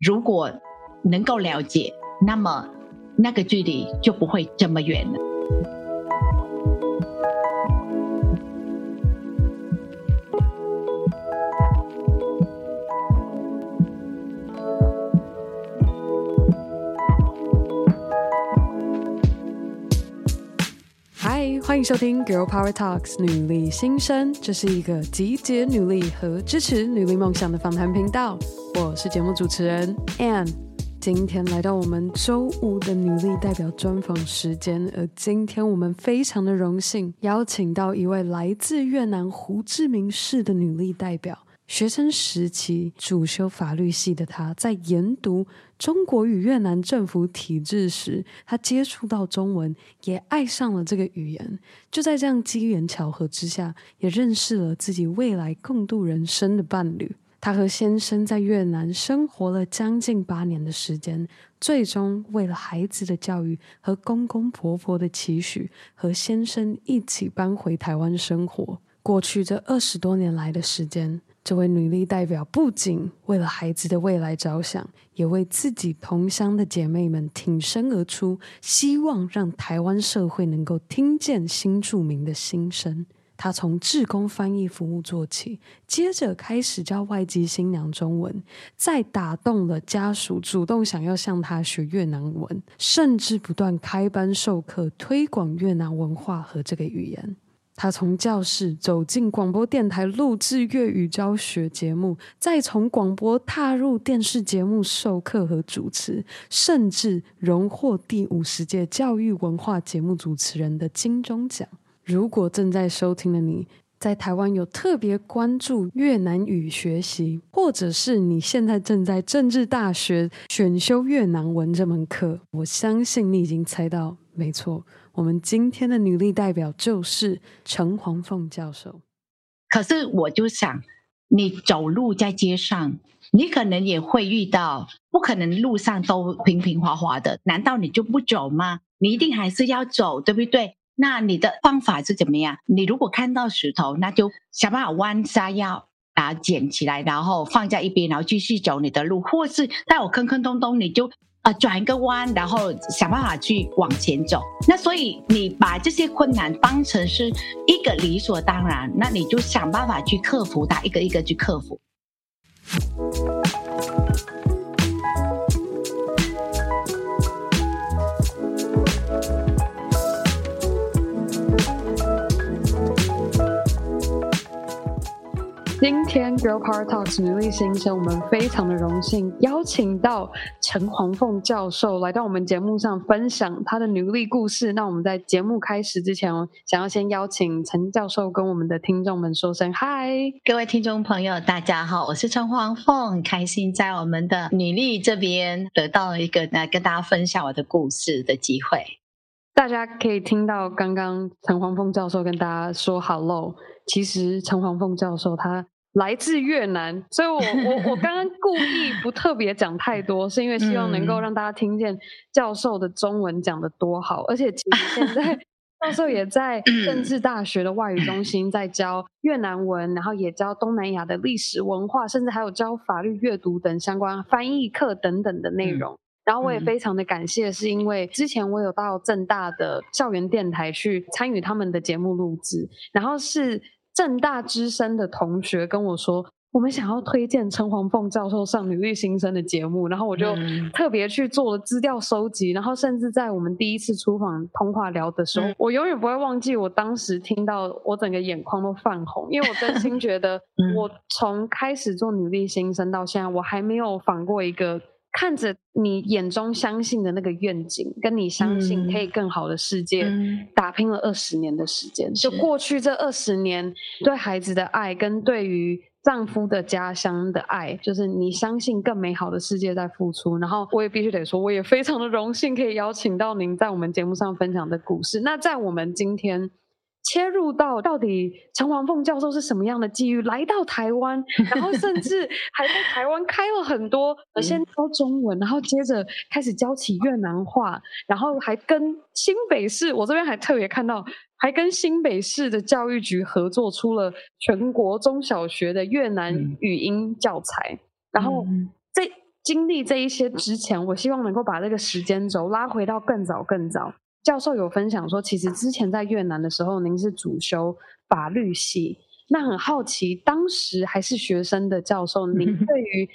如果能够了解，那么那个距离就不会这么远了。欢迎收听《Girl Power Talks》女力新生，这是一个集结女力和支持女力梦想的访谈频道。我是节目主持人 Anne，今天来到我们周五的女力代表专访时间，而今天我们非常的荣幸邀请到一位来自越南胡志明市的女力代表。学生时期主修法律系的她，在研读中国与越南政府体制时，她接触到中文，也爱上了这个语言。就在这样机缘巧合之下，也认识了自己未来共度人生的伴侣。他和先生在越南生活了将近八年的时间，最终为了孩子的教育和公公婆婆的期许，和先生一起搬回台湾生活。过去这二十多年来的时间。这位女力代表不仅为了孩子的未来着想，也为自己同乡的姐妹们挺身而出，希望让台湾社会能够听见新住民的心声。他从志工翻译服务做起，接着开始教外籍新娘中文，再打动了家属，主动想要向她学越南文，甚至不断开班授课，推广越南文化和这个语言。他从教室走进广播电台录制粤语教学节目，再从广播踏入电视节目授课和主持，甚至荣获第五十届教育文化节目主持人的金钟奖。如果正在收听的你在台湾有特别关注越南语学习，或者是你现在正在政治大学选修越南文这门课，我相信你已经猜到，没错。我们今天的女力代表就是陈黄凤教授。可是我就想，你走路在街上，你可能也会遇到，不可能路上都平平滑滑的，难道你就不走吗？你一定还是要走，对不对？那你的方法是怎么样？你如果看到石头，那就想办法弯下腰，把它捡起来，然后放在一边，然后继续走你的路，或是在我坑坑洞洞，你就。啊，转一个弯，然后想办法去往前走。那所以你把这些困难当成是一个理所当然，那你就想办法去克服它，一个一个去克服。今天 Girl Power Talks 女力新生，我们非常的荣幸邀请到陈黄凤教授来到我们节目上分享她的女力故事。那我们在节目开始之前，想要先邀请陈教授跟我们的听众们说声嗨，各位听众朋友，大家好，我是陈黄凤，很开心在我们的女力这边得到了一个来跟大家分享我的故事的机会。大家可以听到刚刚陈黄凤教授跟大家说 hello。其实陈黄凤教授他来自越南，所以我我我刚刚故意不特别讲太多，是因为希望能够让大家听见教授的中文讲得多好，而且其实现在 教授也在政治大学的外语中心在教越南文，然后也教东南亚的历史文化，甚至还有教法律阅读等相关翻译课等等的内容。然后我也非常的感谢，是因为之前我有到正大的校园电台去参与他们的节目录制，然后是。政大之声的同学跟我说，我们想要推荐陈黄凤教授上《女力新生》的节目，然后我就特别去做了资料收集，然后甚至在我们第一次出访通话聊的时候，我永远不会忘记我当时听到，我整个眼眶都泛红，因为我真心觉得，我从开始做《女力新生》到现在，我还没有访过一个。看着你眼中相信的那个愿景，跟你相信可以更好的世界，嗯、打拼了二十年的时间。就过去这二十年，对孩子的爱，跟对于丈夫的家乡的爱，就是你相信更美好的世界在付出。然后我也必须得说，我也非常的荣幸可以邀请到您在我们节目上分享的故事。那在我们今天。切入到到底陈黄凤教授是什么样的机遇来到台湾，然后甚至还在台湾开了很多，先教中文，然后接着开始教起越南话，然后还跟新北市，我这边还特别看到，还跟新北市的教育局合作出了全国中小学的越南语音教材，然后这经历这一些之前，我希望能够把这个时间轴拉回到更早更早。教授有分享说，其实之前在越南的时候，您是主修法律系。那很好奇，当时还是学生的教授，您 对于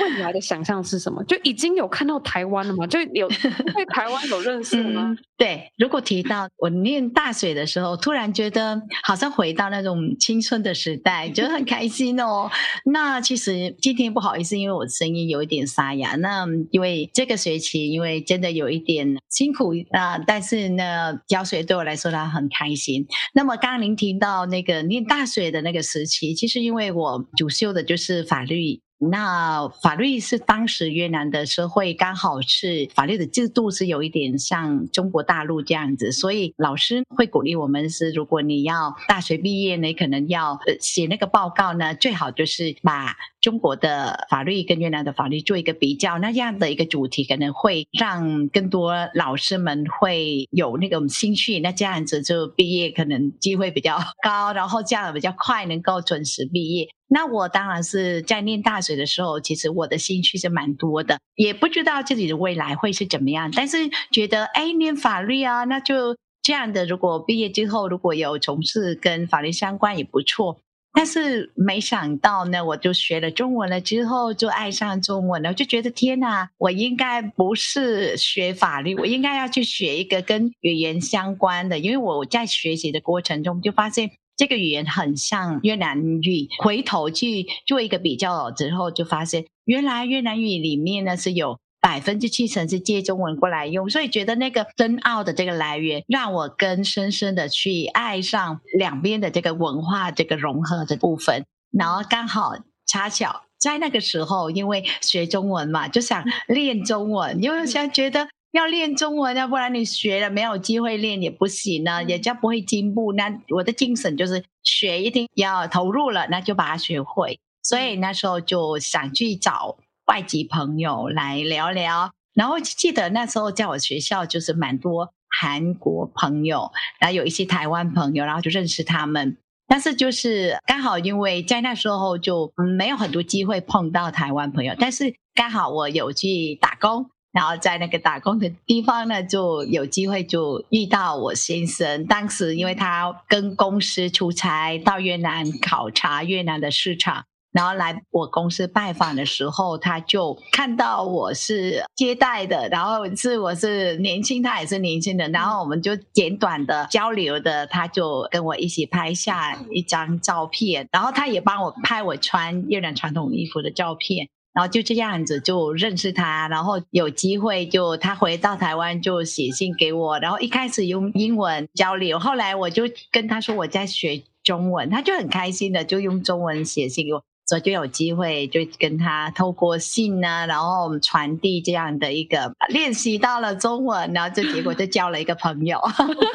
未来的想象是什么？就已经有看到台湾了吗？就有 对台湾有认识吗？嗯，对，如果提到我念大学的时候，突然觉得好像回到那种青春的时代，觉得很开心哦。那其实今天不好意思，因为我的声音有一点沙哑。那因为这个学期，因为真的有一点辛苦啊，但是呢，教学对我来说呢很开心。那么刚刚您提到那个念大学的那个时期，其实因为我主修的就是法律。那法律是当时越南的社会刚好是法律的制度是有一点像中国大陆这样子，所以老师会鼓励我们是，如果你要大学毕业，你可能要写那个报告呢，最好就是把中国的法律跟越南的法律做一个比较，那样的一个主题可能会让更多老师们会有那种兴趣，那这样子就毕业可能机会比较高，然后这样比较快能够准时毕业。那我当然是在念大学的时候，其实我的兴趣是蛮多的，也不知道自己的未来会是怎么样，但是觉得哎，念法律啊，那就这样的。如果毕业之后如果有从事跟法律相关也不错。但是没想到呢，我就学了中文了之后，就爱上中文了，就觉得天哪，我应该不是学法律，我应该要去学一个跟语言相关的，因为我在学习的过程中就发现。这个语言很像越南语，回头去做一个比较之后，就发现原来越南语里面呢是有百分之七成是借中文过来用，所以觉得那个深奥的这个来源，让我更深深的去爱上两边的这个文化这个融合的部分。然后刚好恰巧在那个时候，因为学中文嘛，就想练中文，因为想觉得。要练中文，要不然你学了没有机会练也不行呢，人家不会进步。那我的精神就是学一定要投入了，那就把它学会。所以那时候就想去找外籍朋友来聊聊。然后记得那时候在我学校就是蛮多韩国朋友，然后有一些台湾朋友，然后就认识他们。但是就是刚好因为在那时候就没有很多机会碰到台湾朋友，但是刚好我有去打工。然后在那个打工的地方呢，就有机会就遇到我先生。当时因为他跟公司出差到越南考察越南的市场，然后来我公司拜访的时候，他就看到我是接待的，然后是我是年轻，他也是年轻人，然后我们就简短的交流的，他就跟我一起拍下一张照片，然后他也帮我拍我穿越南传统衣服的照片。然后就这样子就认识他，然后有机会就他回到台湾就写信给我，然后一开始用英文交流，后来我就跟他说我在学中文，他就很开心的就用中文写信给我。所以就有机会就跟他透过信呢、啊，然后我们传递这样的一个练习到了中文，然后就结果就交了一个朋友。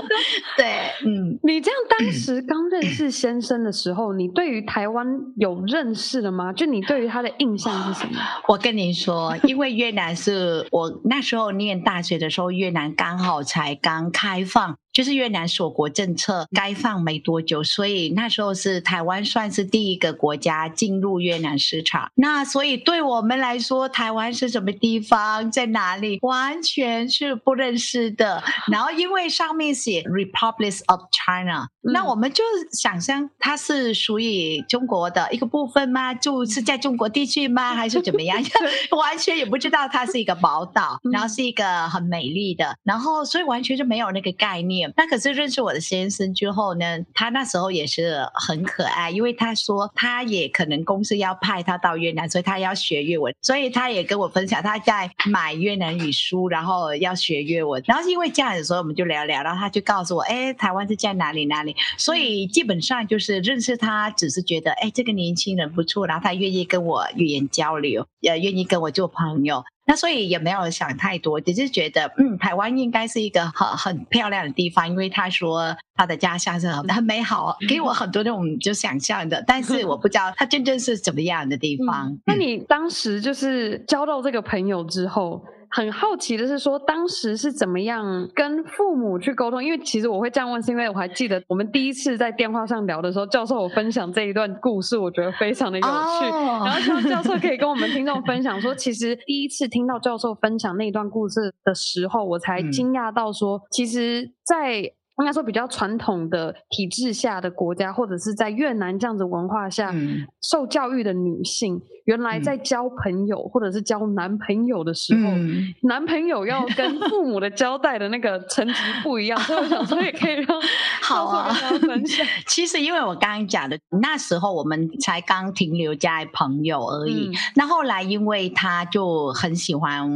对，嗯，你这样当时刚认识先生的时候，你对于台湾有认识的吗？就你对于他的印象是什么？我跟你说，因为越南是我那时候念大学的时候，越南刚好才刚开放。就是越南锁国政策开放没多久，所以那时候是台湾算是第一个国家进入越南市场。那所以对我们来说，台湾是什么地方，在哪里，完全是不认识的。然后因为上面写 Republic of China，那我们就想象它是属于中国的一个部分吗？就是在中国地区吗？还是怎么样？完全也不知道它是一个宝岛，然后是一个很美丽的，然后所以完全就没有那个概念。那可是认识我的先生之后呢，他那时候也是很可爱，因为他说他也可能公司要派他到越南，所以他要学越文，所以他也跟我分享他在买越南语书，然后要学越文。然后因为这样子，所以我们就聊聊，然后他就告诉我，哎，台湾是在哪里哪里。所以基本上就是认识他，只是觉得哎，这个年轻人不错，然后他愿意跟我语言交流，也愿意跟我做朋友。那所以也没有想太多，只是觉得，嗯，台湾应该是一个很很漂亮的地方，因为他说他的家乡是很很美好，给我很多那种就想象的，但是我不知道他真正是怎么样的地方。那你当时就是交到这个朋友之后，很好奇的是说，当时是怎么样跟父母去沟通？因为其实我会这样问，是因为我还记得我们第一次在电话上聊的时候，教授我分享这一段故事，我觉得非常的有趣。Oh. 然后希望教授可以跟我们听众分享说，其实第一次听到教授分享那一段故事的时候，我才惊讶到说，其实，在应该说比较传统的体制下的国家，或者是在越南这样子文化下，嗯、受教育的女性，原来在交朋友、嗯、或者是交男朋友的时候，嗯、男朋友要跟父母的交代的那个层级不一样，所以我想说也可以让 好啊分享。其实因为我刚刚讲的，那时候我们才刚停留在朋友而已，嗯、那后来因为他就很喜欢。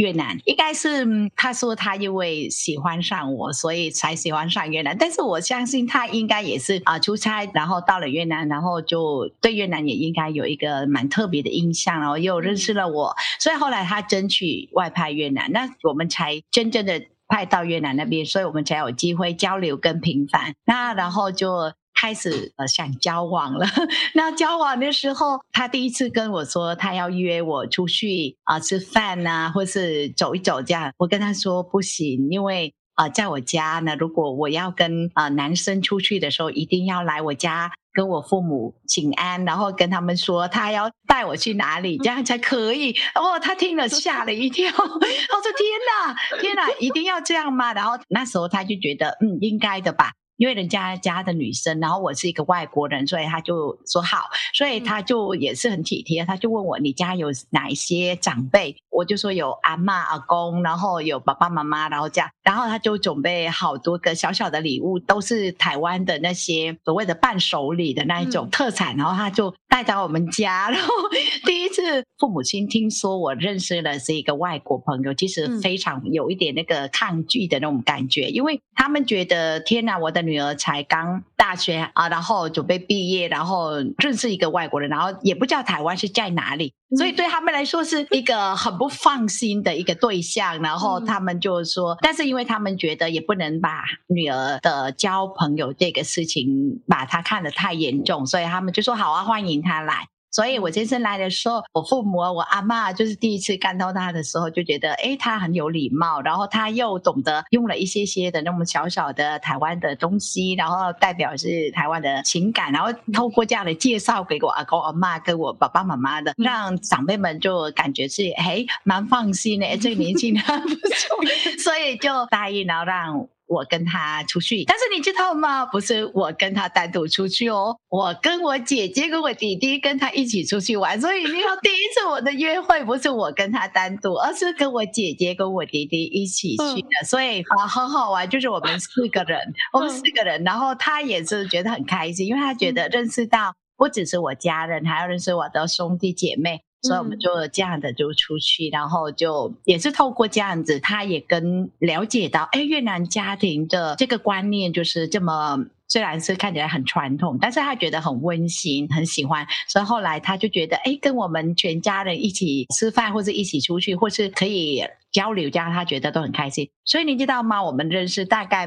越南应该是他说他因为喜欢上我，所以才喜欢上越南。但是我相信他应该也是啊出差，然后到了越南，然后就对越南也应该有一个蛮特别的印象，然后又认识了我，所以后来他争取外派越南，那我们才真正的派到越南那边，所以我们才有机会交流跟频繁。那然后就。开始呃想交往了，那交往的时候，他第一次跟我说他要约我出去啊、呃、吃饭啊，或是走一走这样。我跟他说不行，因为啊、呃、在我家呢，如果我要跟啊、呃、男生出去的时候，一定要来我家跟我父母请安，然后跟他们说他要带我去哪里，这样才可以。哦，他听了吓了一跳，我说天哪，天哪，一定要这样吗？然后那时候他就觉得嗯应该的吧。因为人家家的女生，然后我是一个外国人，所以他就说好，所以他就也是很体贴，他就问我，你家有哪一些长辈？我就说有阿妈、阿公，然后有爸爸妈妈，然后这样，然后他就准备好多个小小的礼物，都是台湾的那些所谓的伴手礼的那一种特产，然后他就带到我们家，然后第一次父母亲听说我认识了是一个外国朋友，其实非常有一点那个抗拒的那种感觉，因为他们觉得天哪，我的。女儿才刚大学啊，然后准备毕业，然后认识一个外国人，然后也不知道台湾是在哪里，所以对他们来说是一个很不放心的一个对象。然后他们就说，但是因为他们觉得也不能把女儿的交朋友这个事情把她看得太严重，所以他们就说好啊，欢迎她来。所以我先生来的时候，我父母、我阿妈就是第一次看到他的时候，就觉得，诶，他很有礼貌，然后他又懂得用了一些些的那么小小的台湾的东西，然后代表是台湾的情感，然后透过这样的介绍给我阿公阿妈跟我爸爸妈妈的，让长辈们就感觉是，诶，蛮放心的，这个年轻人 不错，所以就答应，然后让。我跟他出去，但是你知道吗？不是我跟他单独出去哦，我跟我姐姐跟我弟弟跟他一起出去玩。所以你看，第一次我的约会不是我跟他单独，而是跟我姐姐跟我弟弟一起去的。嗯、所以啊，很好玩，就是我们四个人，我们四个人，然后他也是觉得很开心，因为他觉得认识到不只是我家人，还要认识我的兄弟姐妹。所以我们就这样的就出去，然后就也是透过这样子，他也跟了解到，哎，越南家庭的这个观念就是这么，虽然是看起来很传统，但是他觉得很温馨，很喜欢。所以后来他就觉得，哎，跟我们全家人一起吃饭，或者一起出去，或是可以交流，这样他觉得都很开心。所以你知道吗？我们认识大概。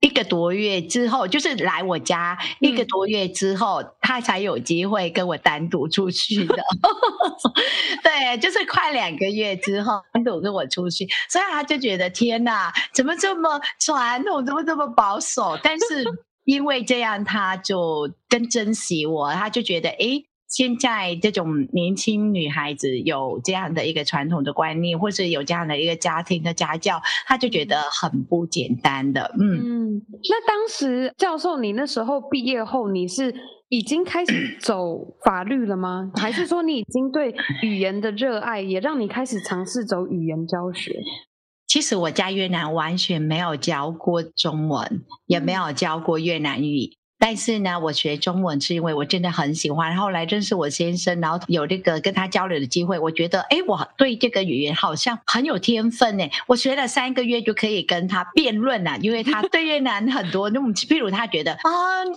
一个多月之后，就是来我家一个多月之后，嗯、他才有机会跟我单独出去的。对，就是快两个月之后单独跟我出去，所以他就觉得天哪，怎么这么传统，怎么这么保守？但是因为这样，他就更珍惜我，他就觉得诶现在这种年轻女孩子有这样的一个传统的观念，或是有这样的一个家庭的家教，他就觉得很不简单的。嗯嗯，那当时教授，你那时候毕业后，你是已经开始 走法律了吗？还是说你已经对语言的热爱也让你开始尝试走语言教学？其实我在越南完全没有教过中文，也没有教过越南语。但是呢，我学中文是因为我真的很喜欢，后来认识我先生，然后有这个跟他交流的机会，我觉得，哎，我对这个语言好像很有天分呢。我学了三个月就可以跟他辩论了，因为他对越南很多那种，譬如他觉得啊，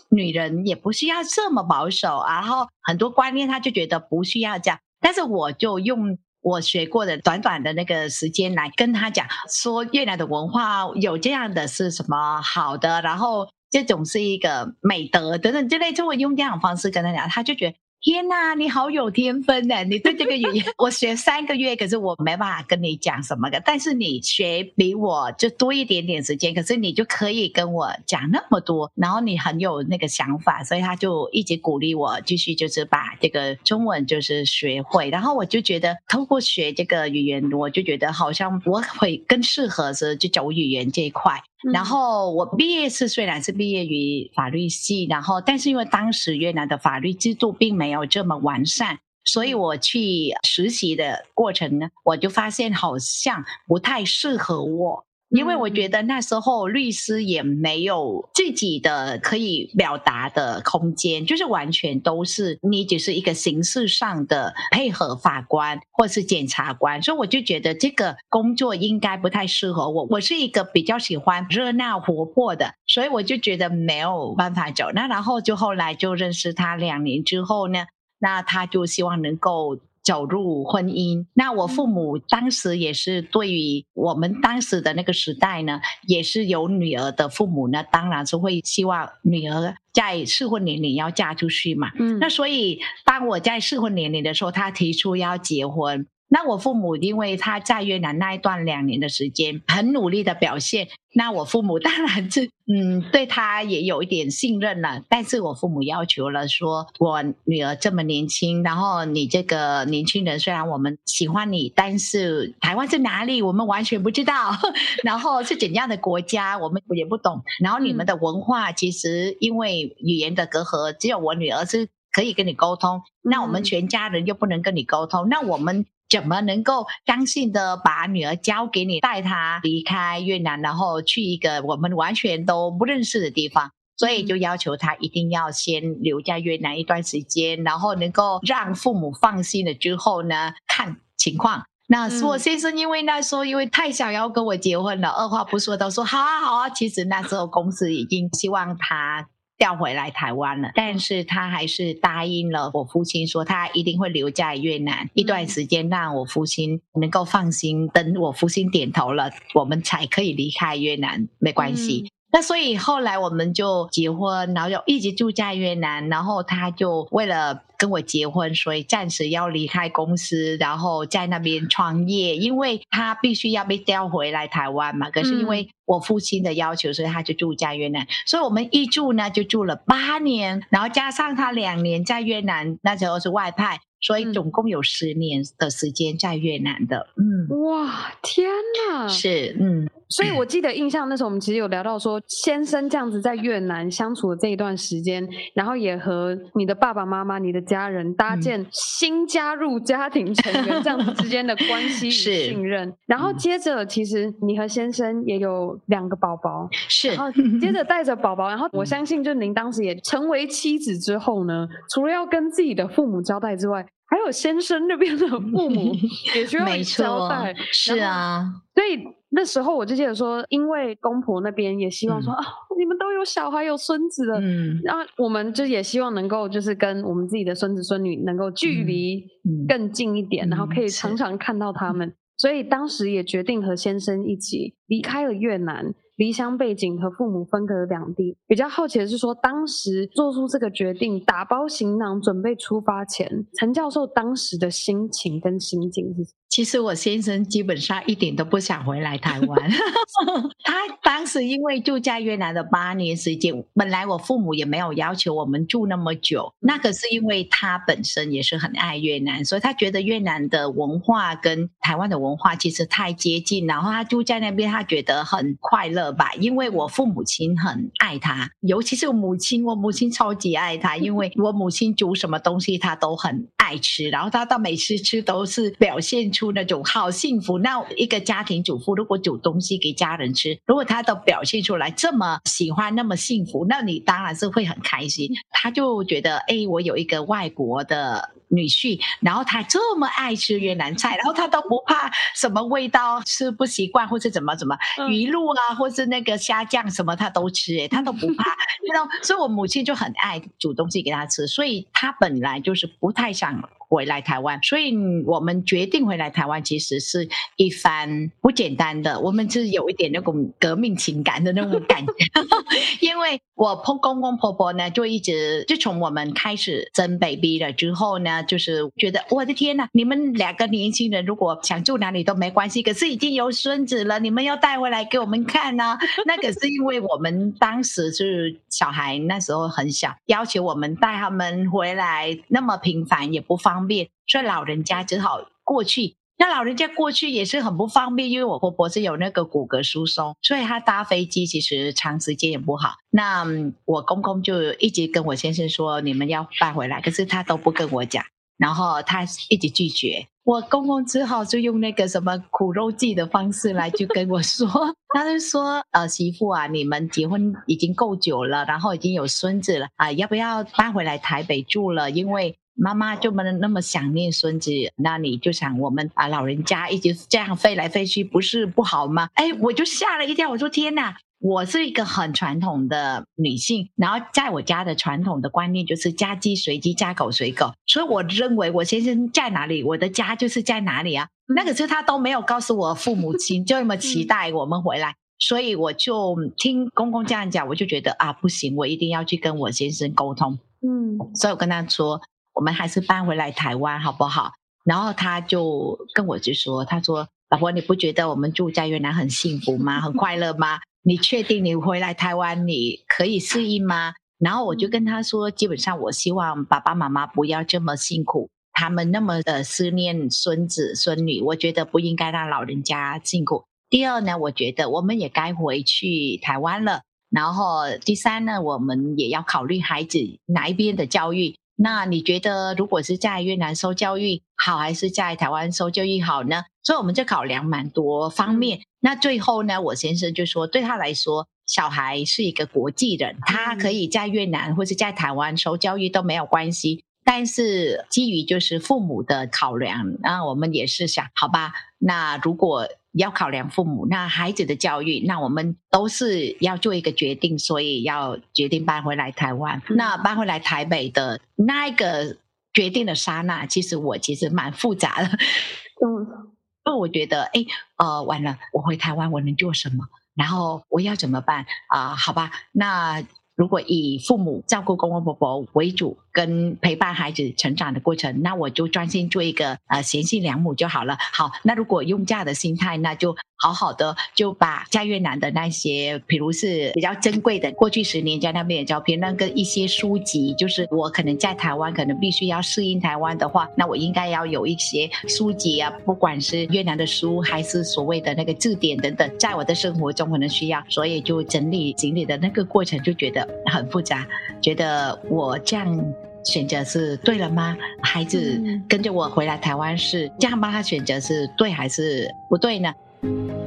女人也不需要这么保守，然后很多观念他就觉得不需要这样。但是我就用我学过的短短的那个时间来跟他讲，说越南的文化有这样的是什么好的，然后。这种是一个美德等等之类，就会用这样的方式跟他讲，他就觉得天呐，你好有天分呢！你对这个语言，我学三个月，可是我没办法跟你讲什么的。但是你学比我就多一点点时间，可是你就可以跟我讲那么多，然后你很有那个想法，所以他就一直鼓励我继续就是把这个中文就是学会。然后我就觉得，透过学这个语言，我就觉得好像我会更适合是就走语言这一块。然后我毕业是虽然是毕业于法律系，然后但是因为当时越南的法律制度并没有这么完善，所以我去实习的过程呢，我就发现好像不太适合我。因为我觉得那时候律师也没有自己的可以表达的空间，就是完全都是你只是一个形式上的配合法官或是检察官，所以我就觉得这个工作应该不太适合我。我是一个比较喜欢热闹活泼的，所以我就觉得没有办法走。那然后就后来就认识他两年之后呢，那他就希望能够。走入婚姻，那我父母当时也是对于我们当时的那个时代呢，也是有女儿的父母呢，当然是会希望女儿在适婚年龄要嫁出去嘛。嗯，那所以当我在适婚年龄的时候，他提出要结婚。那我父母因为他在越南那一段两年的时间很努力的表现，那我父母当然是嗯对他也有一点信任了。但是我父母要求了说，我女儿这么年轻，然后你这个年轻人虽然我们喜欢你，但是台湾是哪里我们完全不知道，然后是怎样的国家我们也不懂，然后你们的文化其实因为语言的隔阂，只有我女儿是可以跟你沟通，那我们全家人又不能跟你沟通，那我们。怎么能够相信的把女儿交给你，带她离开越南，然后去一个我们完全都不认识的地方？所以就要求她一定要先留在越南一段时间，然后能够让父母放心了之后呢，看情况。那是我先生因为那时候因为太想要跟我结婚了，二话不说都说好啊好啊。其实那时候公司已经希望他。调回来台湾了，但是他还是答应了我父亲，说他一定会留在越南一段时间，让我父亲能够放心。等我父亲点头了，我们才可以离开越南，没关系。嗯那所以后来我们就结婚，然后就一直住在越南。然后他就为了跟我结婚，所以暂时要离开公司，然后在那边创业。因为他必须要被调回来台湾嘛。可是因为我父亲的要求，所以他就住在越南。所以我们一住呢就住了八年，然后加上他两年在越南，那时候是外派。所以总共有十年的时间在越南的，嗯，哇，天哪，是，嗯，所以我记得印象那时候我们其实有聊到说，先生这样子在越南相处的这一段时间，然后也和你的爸爸妈妈、你的家人搭建新加入家庭成员这样子之间的关系与 信任，然后接着其实你和先生也有两个宝宝，是，然后接着 带着宝宝，然后我相信就您当时也成为妻子之后呢，除了要跟自己的父母交代之外，还有先生那边的父母也需要交代，是啊，所以那时候我就记得说，因为公婆那边也希望说、嗯、啊，你们都有小孩有孙子了，嗯，然后我们就也希望能够就是跟我们自己的孙子孙女能够距离更近一点，嗯、然后可以常常看到他们，所以当时也决定和先生一起离开了越南。离乡背景和父母分隔两地，比较好奇的是说，当时做出这个决定，打包行囊准备出发前，陈教授当时的心情跟心境是什么？其实我先生基本上一点都不想回来台湾，他当时因为住在越南的八年时间，本来我父母也没有要求我们住那么久，那可是因为他本身也是很爱越南，所以他觉得越南的文化跟台湾的文化其实太接近，然后他住在那边，他觉得很快乐吧。因为我父母亲很爱他，尤其是我母亲，我母亲超级爱他，因为我母亲煮什么东西他都很爱吃，然后他到每次吃都是表现出。那种好幸福。那一个家庭主妇如果煮东西给家人吃，如果她都表现出来这么喜欢，那么幸福，那你当然是会很开心。他就觉得，哎，我有一个外国的女婿，然后他这么爱吃越南菜，然后他都不怕什么味道吃不习惯，或是怎么怎么鱼露啊，或是那个虾酱什么他都吃，哎，他都不怕。然后，所以我母亲就很爱煮东西给他吃，所以他本来就是不太想回来台湾。所以我们决定回来台湾，其实是一番不简单的。我们是有一点那种革命情感的那种感觉，因为我婆公公婆婆呢，就一直就从我们开始生 baby 了之后呢，就是觉得我的天呐，你们两个年轻人如果想住哪里都没关系，可是已经有孙子了，你们要带回来给我们看呢、那可是因为我们当时是小孩，那时候很小，要求我们带他们回来那么频繁也不方方便，所以老人家只好过去。那老人家过去也是很不方便，因为我婆婆是有那个骨骼疏松，所以她搭飞机其实长时间也不好。那我公公就一直跟我先生说，你们要搬回来，可是他都不跟我讲，然后他一直拒绝。我公公只好就用那个什么苦肉计的方式来就跟我说，他就说，呃，媳妇啊，你们结婚已经够久了，然后已经有孙子了啊，要不要搬回来台北住了？因为妈妈就没那么想念孙子，那你就想我们啊老人家一直这样飞来飞去，不是不好吗？哎，我就吓了一跳，我说天哪！我是一个很传统的女性，然后在我家的传统的观念就是家鸡随鸡，家狗随狗，所以我认为我先生在哪里，我的家就是在哪里啊。那可是他都没有告诉我父母亲，就那么期待我们回来，所以我就听公公这样讲，我就觉得啊不行，我一定要去跟我先生沟通。嗯，所以我跟他说。我们还是搬回来台湾好不好？然后他就跟我就说：“他说，老婆，你不觉得我们住在越南很幸福吗？很快乐吗？你确定你回来台湾你可以适应吗？”然后我就跟他说：“基本上我希望爸爸妈妈不要这么辛苦，他们那么的思念孙子孙女，我觉得不应该让老人家辛苦。第二呢，我觉得我们也该回去台湾了。然后第三呢，我们也要考虑孩子哪一边的教育。”那你觉得，如果是在越南受教育好，还是在台湾受教育好呢？所以我们就考量蛮多方面。那最后呢，我先生就说，对他来说，小孩是一个国际人，他可以在越南或者在台湾受教育都没有关系。但是基于就是父母的考量，那我们也是想，好吧，那如果。要考量父母，那孩子的教育，那我们都是要做一个决定，所以要决定搬回来台湾。嗯、那搬回来台北的那一个决定的刹那，其实我其实蛮复杂的。嗯，因为我觉得，哎，呃，完了，我回台湾我能做什么？然后我要怎么办？啊、呃，好吧，那如果以父母照顾公公婆婆为主。跟陪伴孩子成长的过程，那我就专心做一个呃贤妻良母就好了。好，那如果用这样的心态，那就好好的就把在越南的那些，比如是比较珍贵的过去十年在那边的照片，那个一些书籍，就是我可能在台湾可能必须要适应台湾的话，那我应该要有一些书籍啊，不管是越南的书还是所谓的那个字典等等，在我的生活中可能需要，所以就整理行李的那个过程就觉得很复杂，觉得我这样。选择是对了吗？孩子跟着我回来台湾是这样帮他选择是对还是不对呢？Thank you.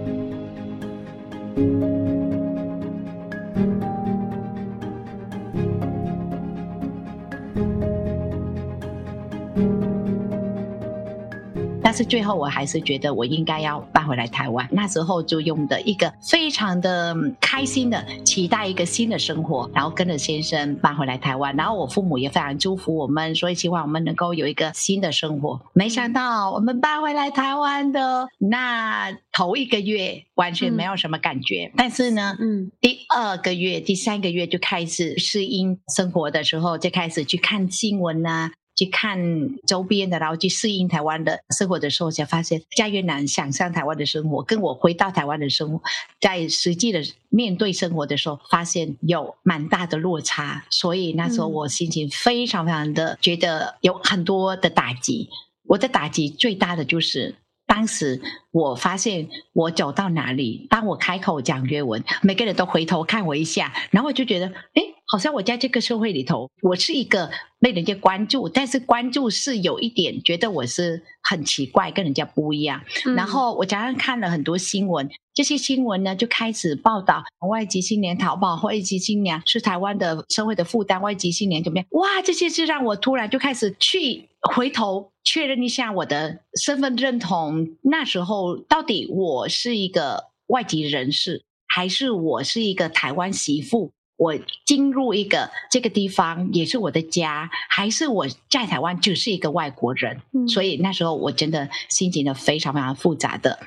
但是最后我还是觉得我应该要搬回来台湾。那时候就用的一个非常的开心的期待一个新的生活，然后跟着先生搬回来台湾。然后我父母也非常祝福我们，所以希望我们能够有一个新的生活。没想到我们搬回来台湾的那头一个月完全没有什么感觉，嗯、但是呢，嗯，第二个月、第三个月就开始适应生活的时候，就开始去看新闻啊。去看周边的，然后去适应台湾的生活的时候，才发现在越南想象台湾的生活，跟我回到台湾的生活，在实际的面对生活的时候，发现有蛮大的落差。所以那时候我心情非常非常的觉得有很多的打击。我的打击最大的就是，当时我发现我走到哪里，当我开口讲越文，每个人都回头看我一下，然后我就觉得，哎。好像我在这个社会里头，我是一个被人家关注，但是关注是有一点觉得我是很奇怪，跟人家不一样。嗯、然后我加上看了很多新闻，这些新闻呢就开始报道外籍青年逃跑，外籍青年是台湾的社会的负担，外籍青年怎么样？哇，这些是让我突然就开始去回头确认一下我的身份认同。那时候到底我是一个外籍人士，还是我是一个台湾媳妇？我进入一个这个地方也是我的家，还是我在台湾就是一个外国人？嗯，所以那时候我真的心情的非常非常复杂的。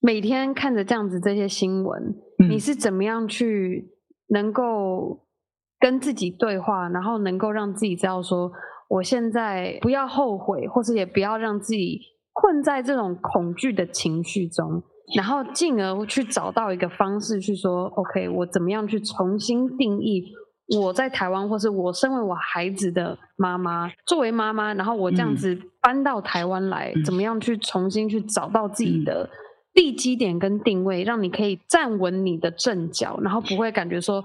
每天看着这样子这些新闻，嗯，你是怎么样去能够跟自己对话，然后能够让自己知道说，我现在不要后悔，或是也不要让自己困在这种恐惧的情绪中。然后进而去找到一个方式去说，OK，我怎么样去重新定义我在台湾，或是我身为我孩子的妈妈，作为妈妈，然后我这样子搬到台湾来，嗯、怎么样去重新去找到自己的地基点跟定位，让你可以站稳你的阵脚，然后不会感觉说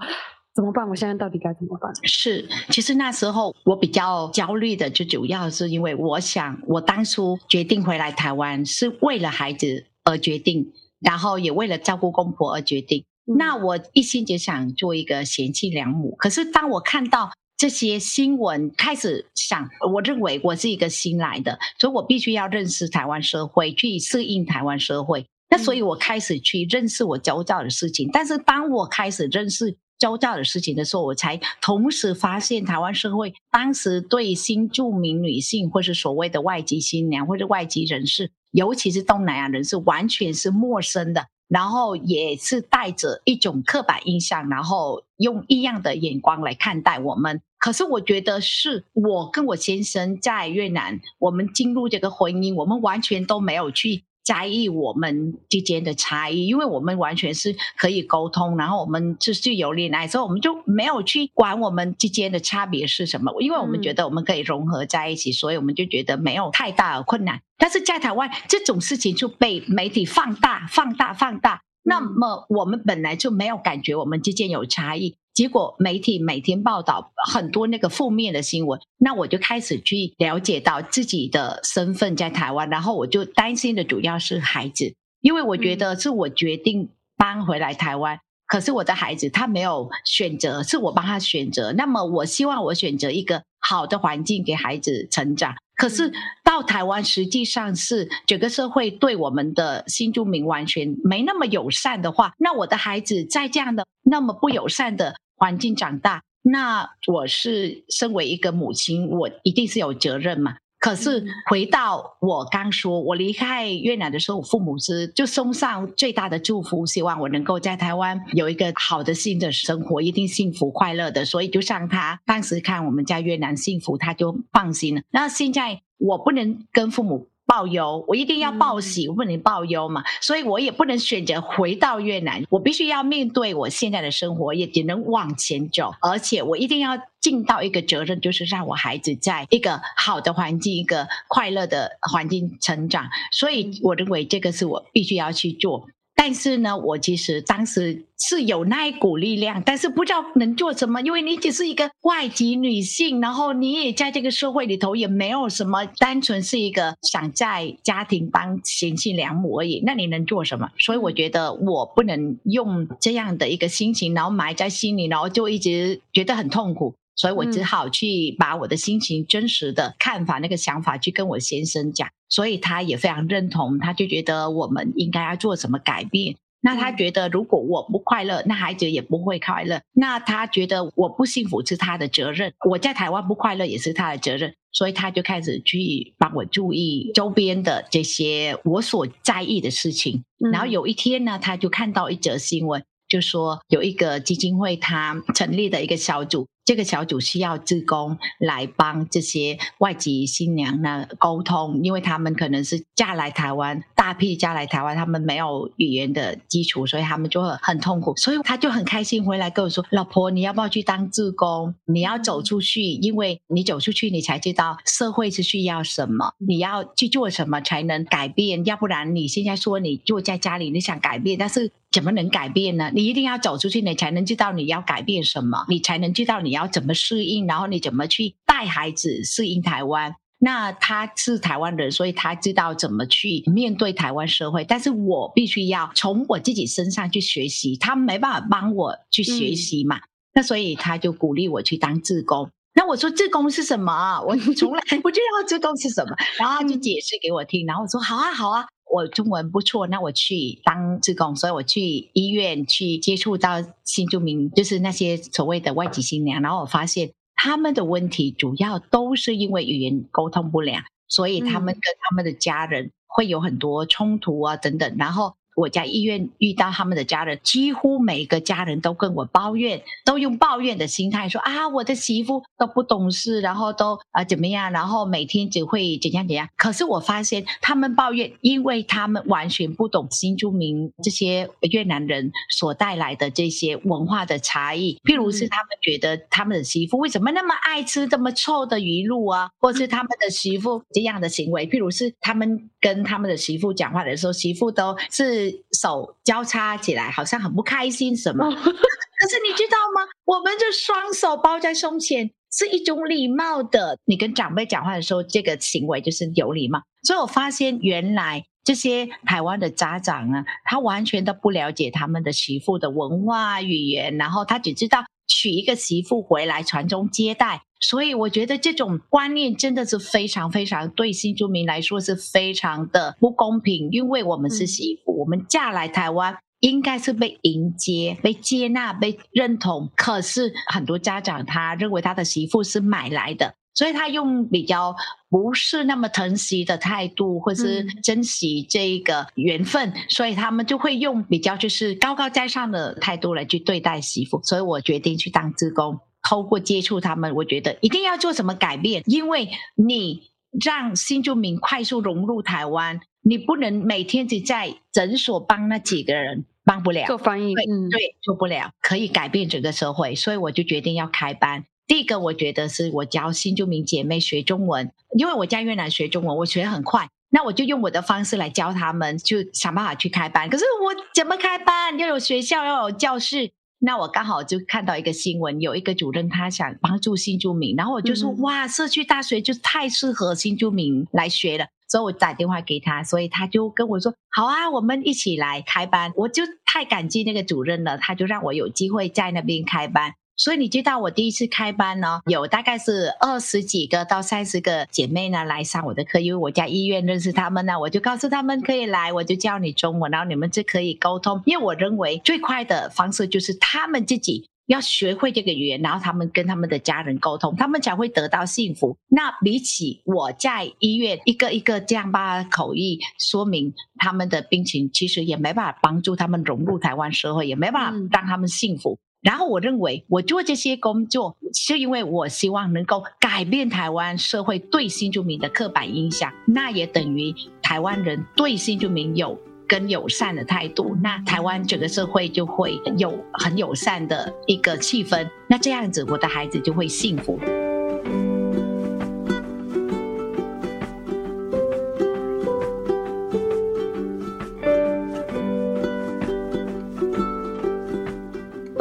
怎么办？我现在到底该怎么办？是，其实那时候我比较焦虑的，就主要是因为我想，我当初决定回来台湾是为了孩子。而决定，然后也为了照顾公婆而决定。嗯、那我一心就想做一个贤妻良母。可是当我看到这些新闻，开始想，我认为我是一个新来的，所以我必须要认识台湾社会，去适应台湾社会。那所以我开始去认识我周遭的事情。但是当我开始认识周遭的事情的时候，我才同时发现台湾社会当时对新著名女性，或是所谓的外籍新娘，或者外籍人士。尤其是东南亚人是完全是陌生的，然后也是带着一种刻板印象，然后用异样的眼光来看待我们。可是我觉得是我跟我先生在越南，我们进入这个婚姻，我们完全都没有去。在意我们之间的差异，因为我们完全是可以沟通，然后我们就是有恋爱，所以我们就没有去管我们之间的差别是什么，因为我们觉得我们可以融合在一起，嗯、所以我们就觉得没有太大的困难。但是在台湾，这种事情就被媒体放大、放大、放大，那么我们本来就没有感觉我们之间有差异。结果媒体每天报道很多那个负面的新闻，那我就开始去了解到自己的身份在台湾，然后我就担心的主要是孩子，因为我觉得是我决定搬回来台湾，可是我的孩子他没有选择，是我帮他选择。那么我希望我选择一个好的环境给孩子成长，可是到台湾实际上是整个社会对我们的新住民完全没那么友善的话，那我的孩子在这样的那么不友善的。环境长大，那我是身为一个母亲，我一定是有责任嘛。可是回到我刚说，我离开越南的时候，我父母是就送上最大的祝福，希望我能够在台湾有一个好的新的生活，一定幸福快乐的。所以就像他当时看我们在越南幸福，他就放心了。那现在我不能跟父母。报忧，我一定要报喜，我不能报忧嘛，所以我也不能选择回到越南，我必须要面对我现在的生活，也只能往前走，而且我一定要尽到一个责任，就是让我孩子在一个好的环境、一个快乐的环境成长，所以我认为这个是我必须要去做。但是呢，我其实当时是有那一股力量，但是不知道能做什么，因为你只是一个外籍女性，然后你也在这个社会里头也没有什么，单纯是一个想在家庭当贤妻良母而已。那你能做什么？所以我觉得我不能用这样的一个心情，然后埋在心里，然后就一直觉得很痛苦。所以我只好去把我的心情、真实的看法、那个想法去跟我先生讲，所以他也非常认同，他就觉得我们应该要做什么改变。那他觉得如果我不快乐，那孩子也不会快乐。那他觉得我不幸福是他的责任，我在台湾不快乐也是他的责任，所以他就开始去帮我注意周边的这些我所在意的事情。然后有一天呢，他就看到一则新闻，就说有一个基金会他成立的一个小组。这个小组需要志工来帮这些外籍新娘呢沟通，因为他们可能是嫁来台湾，大批嫁来台湾，他们没有语言的基础，所以他们就很很痛苦。所以他就很开心回来跟我说：“老婆，你要不要去当志工？你要走出去，因为你走出去，你才知道社会是需要什么，你要去做什么才能改变。要不然你现在说你坐在家里，你想改变，但是怎么能改变呢？你一定要走出去，你才能知道你要改变什么，你才能知道你。”你要怎么适应？然后你怎么去带孩子适应台湾？那他是台湾人，所以他知道怎么去面对台湾社会。但是我必须要从我自己身上去学习，他没办法帮我去学习嘛。嗯、那所以他就鼓励我去当志工。那我说志工是什么？我从来 不知道志工是什么。然后他就解释给我听。然后我说好啊，好啊。我中文不错，那我去当志工，所以我去医院去接触到新住民，就是那些所谓的外籍新娘，然后我发现他们的问题主要都是因为语言沟通不良，所以他们跟他们的家人会有很多冲突啊等等，然后。我在医院遇到他们的家人，几乎每个家人都跟我抱怨，都用抱怨的心态说啊，我的媳妇都不懂事，然后都啊怎么样，然后每天只会怎样怎样。可是我发现他们抱怨，因为他们完全不懂新住民这些越南人所带来的这些文化的差异。譬如是他们觉得他们的媳妇为什么那么爱吃这么臭的鱼露啊，或是他们的媳妇这样的行为，譬如是他们跟他们的媳妇讲话的时候，媳妇都是。手交叉起来，好像很不开心什么。可是你知道吗？我们就双手抱在胸前是一种礼貌的。你跟长辈讲话的时候，这个行为就是有礼貌。所以我发现，原来这些台湾的家长啊，他完全都不了解他们的媳妇的文化语言，然后他只知道娶一个媳妇回来传宗接代。所以我觉得这种观念真的是非常非常对新住民来说是非常的不公平，因为我们是媳妇，我们嫁来台湾应该是被迎接、被接纳、被认同。可是很多家长他认为他的媳妇是买来的，所以他用比较不是那么疼惜的态度，或是珍惜这一个缘分，所以他们就会用比较就是高高在上的态度来去对待媳妇。所以我决定去当志工。透过接触他们，我觉得一定要做什么改变，因为你让新住民快速融入台湾，你不能每天只在诊所帮那几个人，帮不了。做翻译，对，嗯，对，做不了，可以改变整个社会，所以我就决定要开班。第一个，我觉得是我教新住民姐妹学中文，因为我在越南学中文，我学很快，那我就用我的方式来教他们，就想办法去开班。可是我怎么开班？要有学校，要有教室。那我刚好就看到一个新闻，有一个主任他想帮助新住民，然后我就说、嗯、哇，社区大学就太适合新住民来学了，所以我打电话给他，所以他就跟我说好啊，我们一起来开班。我就太感激那个主任了，他就让我有机会在那边开班。所以你知道我第一次开班呢，有大概是二十几个到三十个姐妹呢来上我的课，因为我在医院认识他们呢，我就告诉他们可以来，我就教你中文，然后你们就可以沟通。因为我认为最快的方式就是他们自己要学会这个语言，然后他们跟他们的家人沟通，他们才会得到幸福。那比起我在医院一个一个这样把口译说明他们的病情，其实也没办法帮助他们融入台湾社会，也没办法让他们幸福。然后我认为，我做这些工作是因为我希望能够改变台湾社会对新住民的刻板印象，那也等于台湾人对新住民有跟友善的态度，那台湾整个社会就会有很友善的一个气氛，那这样子我的孩子就会幸福。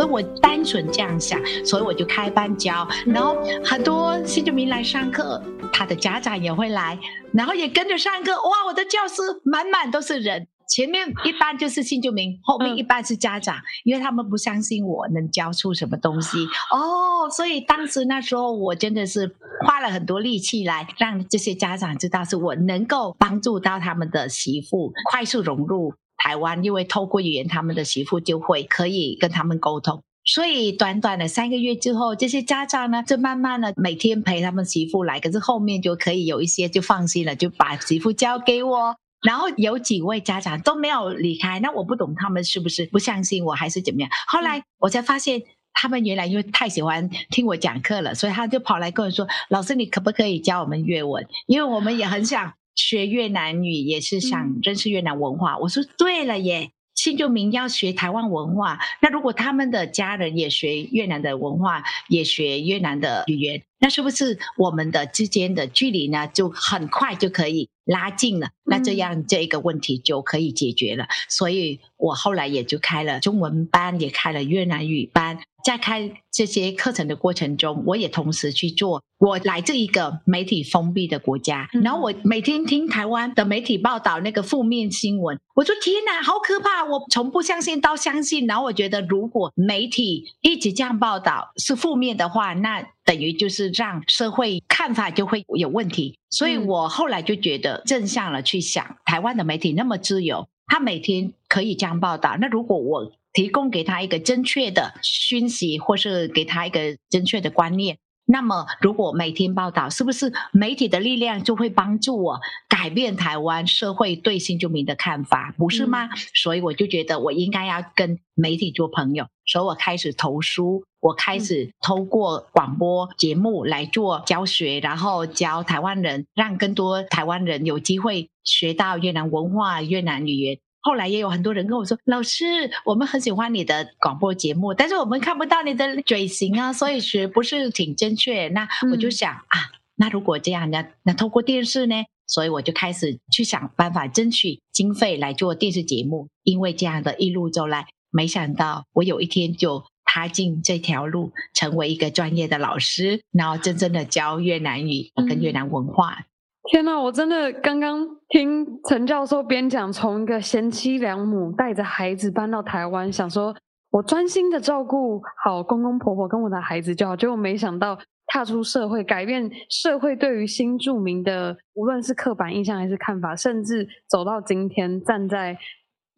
我单纯这样想，所以我就开班教，然后很多新住民来上课，他的家长也会来，然后也跟着上课。哇，我的教室满满都是人，前面一半就是新住民，后面一半是家长，因为他们不相信我能教出什么东西哦。所以当时那时候我真的是花了很多力气来让这些家长知道，是我能够帮助到他们的媳妇快速融入。台湾，因为透过语言，他们的媳妇就会可以跟他们沟通，所以短短的三个月之后，这些家长呢就慢慢的每天陪他们媳妇来，可是后面就可以有一些就放心了，就把媳妇交给我。然后有几位家长都没有离开，那我不懂他们是不是不相信我还是怎么样？后来我才发现，他们原来因为太喜欢听我讲课了，所以他就跑来跟我说：“老师，你可不可以教我们粤文？因为我们也很想。”学越南语也是想认识越南文化。我说对了耶，新住民要学台湾文化。那如果他们的家人也学越南的文化，也学越南的语言，那是不是我们的之间的距离呢，就很快就可以拉近了？那这样这一个问题就可以解决了。所以我后来也就开了中文班，也开了越南语班。在开这些课程的过程中，我也同时去做。我来自一个媒体封闭的国家，然后我每天听台湾的媒体报道那个负面新闻，我说天哪，好可怕！我从不相信到相信，然后我觉得如果媒体一直这样报道是负面的话，那。等于就是让社会看法就会有问题。所以我后来就觉得正向了去想，台湾的媒体那么自由，他每天可以这样报道。那如果我提供给他一个正确的讯息，或是给他一个正确的观念。那么，如果每天报道，是不是媒体的力量就会帮助我改变台湾社会对新住民的看法，不是吗？嗯。所以我就觉得我应该要跟媒体做朋友，所以我开始投书，我开始透过广播节目来做教学，然后教台湾人，让更多台湾人有机会学到越南文化、越南语言。后来也有很多人跟我说：“老师，我们很喜欢你的广播节目，但是我们看不到你的嘴型啊，所以学不是挺正确。”那我就想、嗯、啊，那如果这样呢？那透过电视呢？所以我就开始去想办法争取经费来做电视节目。因为这样的一路走来，没想到我有一天就踏进这条路，成为一个专业的老师，然后真正的教越南语跟越南文化。嗯天呐，我真的刚刚听陈教授边讲，从一个贤妻良母带着孩子搬到台湾，想说我专心的照顾好公公婆婆跟我的孩子就好，结果没想到踏出社会，改变社会对于新住民的无论是刻板印象还是看法，甚至走到今天站在。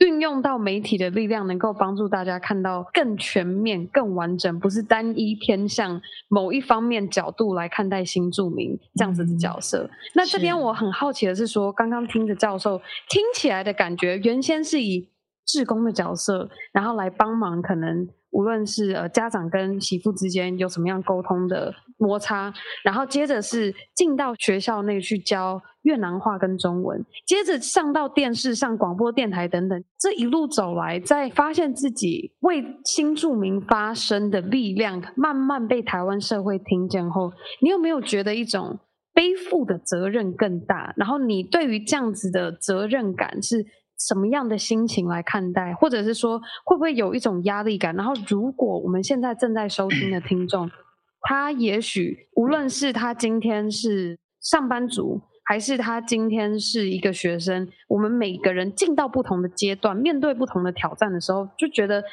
运用到媒体的力量，能够帮助大家看到更全面、更完整，不是单一偏向某一方面角度来看待新著名这样子的角色。嗯、那这边我很好奇的是说，说刚刚听着教授听起来的感觉，原先是以志工的角色，然后来帮忙，可能。无论是呃家长跟媳妇之间有什么样沟通的摩擦，然后接着是进到学校内去教越南话跟中文，接着上到电视上广播电台等等，这一路走来，在发现自己为新住民发声的力量慢慢被台湾社会听见后，你有没有觉得一种背负的责任更大？然后你对于这样子的责任感是？什么样的心情来看待，或者是说会不会有一种压力感？然后，如果我们现在正在收听的听众，他也许无论是他今天是上班族，还是他今天是一个学生，我们每个人进到不同的阶段，面对不同的挑战的时候，就觉得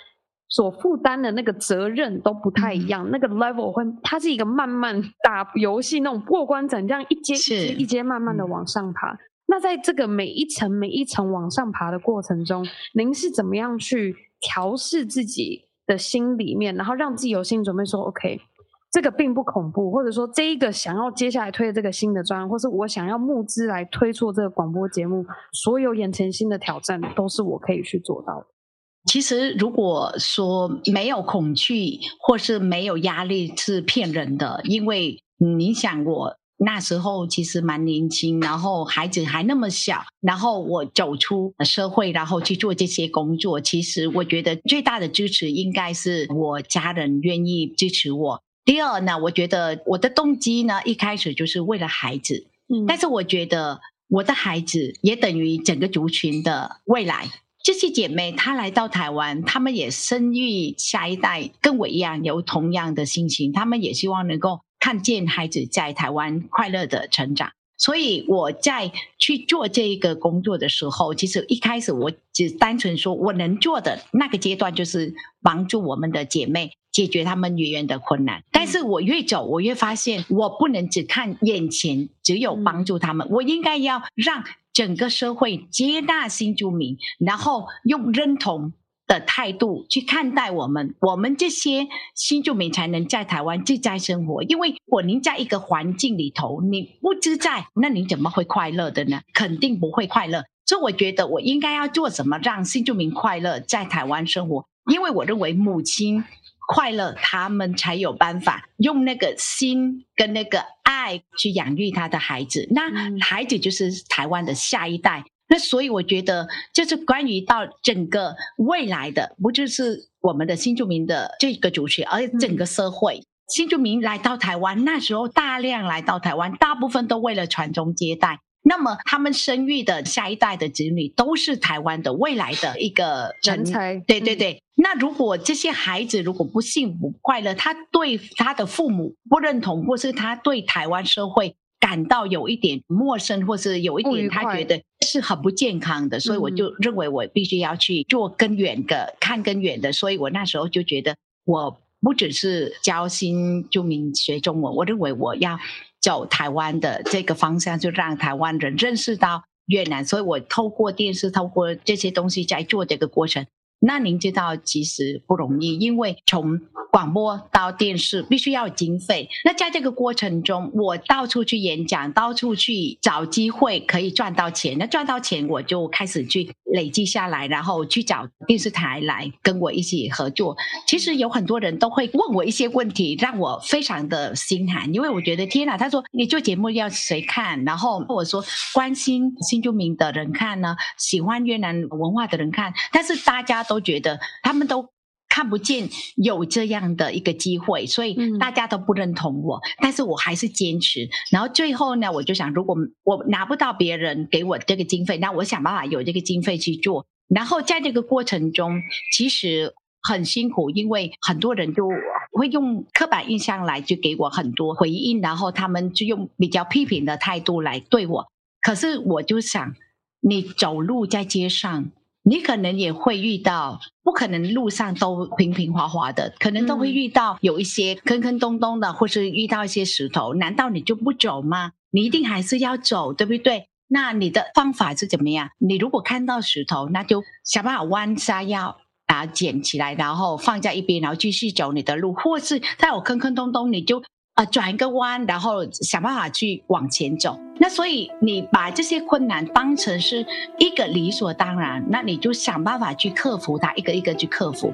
所负担的那个责任都不太一样。那个 level 会，它是一个慢慢打游戏那种过关斩将，一阶一阶一阶慢慢的往上爬。那在这个每一层每一层往上爬的过程中，您是怎么样去调试自己的心里面，然后让自己有心理准备说，OK，这个并不恐怖，或者说这一个想要接下来推的这个新的专案，或是我想要募资来推出这个广播节目，所有眼前新的挑战都是我可以去做到的。其实如果说没有恐惧或是没有压力是骗人的，因为你想我。那时候其实蛮年轻，然后孩子还那么小，然后我走出社会，然后去做这些工作。其实我觉得最大的支持应该是我家人愿意支持我。第二呢，我觉得我的动机呢，一开始就是为了孩子，嗯，但是我觉得我的孩子也等于整个族群的未来。这些姐妹她来到台湾，她们也生育下一代，跟我一样有同样的心情，她们也希望能够。看见孩子在台湾快乐的成长，所以我在去做这个工作的时候，其实一开始我只单纯说我能做的那个阶段就是帮助我们的姐妹解决她们语言的困难。但是我越走，我越发现我不能只看眼前，只有帮助他们，我应该要让整个社会接纳新住民，然后用认同。的态度去看待我们，我们这些新住民才能在台湾自在生活。因为如果您在一个环境里头你不自在，那你怎么会快乐的呢？肯定不会快乐。所以我觉得我应该要做什么让新住民快乐在台湾生活？因为我认为母亲快乐，他们才有办法用那个心跟那个爱去养育他的孩子。那孩子就是台湾的下一代。那所以我觉得，就是关于到整个未来的，不就是我们的新住民的这个主权，而整个社会、嗯、新住民来到台湾，那时候大量来到台湾，大部分都为了传宗接代。那么他们生育的下一代的子女，都是台湾的未来的一个人才。对对对。嗯、那如果这些孩子如果不幸福快乐，他对他的父母不认同，或是他对台湾社会。感到有一点陌生，或是有一点他觉得是很不健康的，所以我就认为我必须要去做更远的、看更远的。所以我那时候就觉得，我不只是教新住民学中文，我认为我要走台湾的这个方向，就让台湾人认识到越南。所以我透过电视，透过这些东西在做这个过程。那您知道，其实不容易，因为从广播到电视必须要经费。那在这个过程中，我到处去演讲，到处去找机会可以赚到钱。那赚到钱，我就开始去累积下来，然后去找电视台来跟我一起合作。其实有很多人都会问我一些问题，让我非常的心寒，因为我觉得天哪，他说你做节目要谁看？然后我说关心新住民的人看呢，喜欢越南文化的人看，但是大家。都觉得他们都看不见有这样的一个机会，所以大家都不认同我。嗯、但是我还是坚持。然后最后呢，我就想，如果我拿不到别人给我这个经费，那我想办法有这个经费去做。然后在这个过程中，其实很辛苦，因为很多人就会用刻板印象来就给我很多回应，然后他们就用比较批评的态度来对我。可是我就想，你走路在街上。你可能也会遇到，不可能路上都平平滑滑的，可能都会遇到有一些坑坑洞洞的，或是遇到一些石头。难道你就不走吗？你一定还是要走，对不对？那你的方法是怎么样？你如果看到石头，那就想办法弯下腰，把它捡起来，然后放在一边，然后继续走你的路。或是它有坑坑洞洞，你就。啊，转一个弯，然后想办法去往前走。那所以你把这些困难当成是一个理所当然，那你就想办法去克服它，一个一个去克服。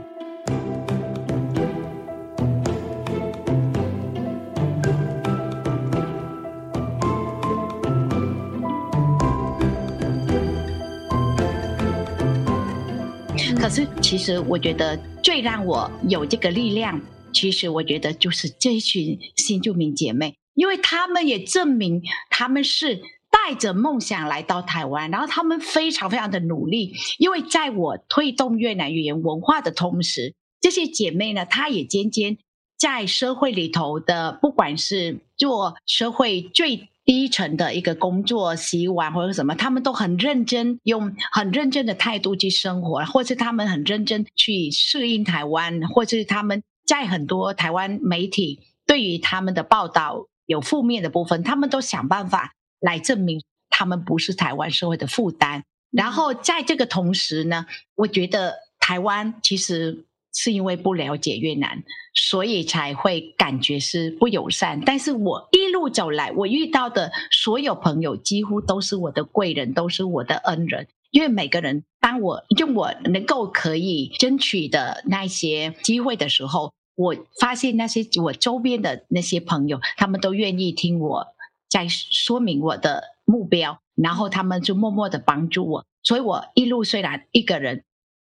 可是，其实我觉得最让我有这个力量。其实我觉得就是这一群新住民姐妹，因为她们也证明她们是带着梦想来到台湾，然后她们非常非常的努力。因为在我推动越南语言文化的同时，这些姐妹呢，她也渐渐在社会里头的，不管是做社会最低层的一个工作，洗碗或者什么，她们都很认真，用很认真的态度去生活，或是她们很认真去适应台湾，或是她们。在很多台湾媒体对于他们的报道有负面的部分，他们都想办法来证明他们不是台湾社会的负担。然后在这个同时呢，我觉得台湾其实是因为不了解越南，所以才会感觉是不友善。但是我一路走来，我遇到的所有朋友几乎都是我的贵人，都是我的恩人。因为每个人，当我用我能够可以争取的那些机会的时候，我发现那些我周边的那些朋友，他们都愿意听我在说明我的目标，然后他们就默默的帮助我。所以我一路虽然一个人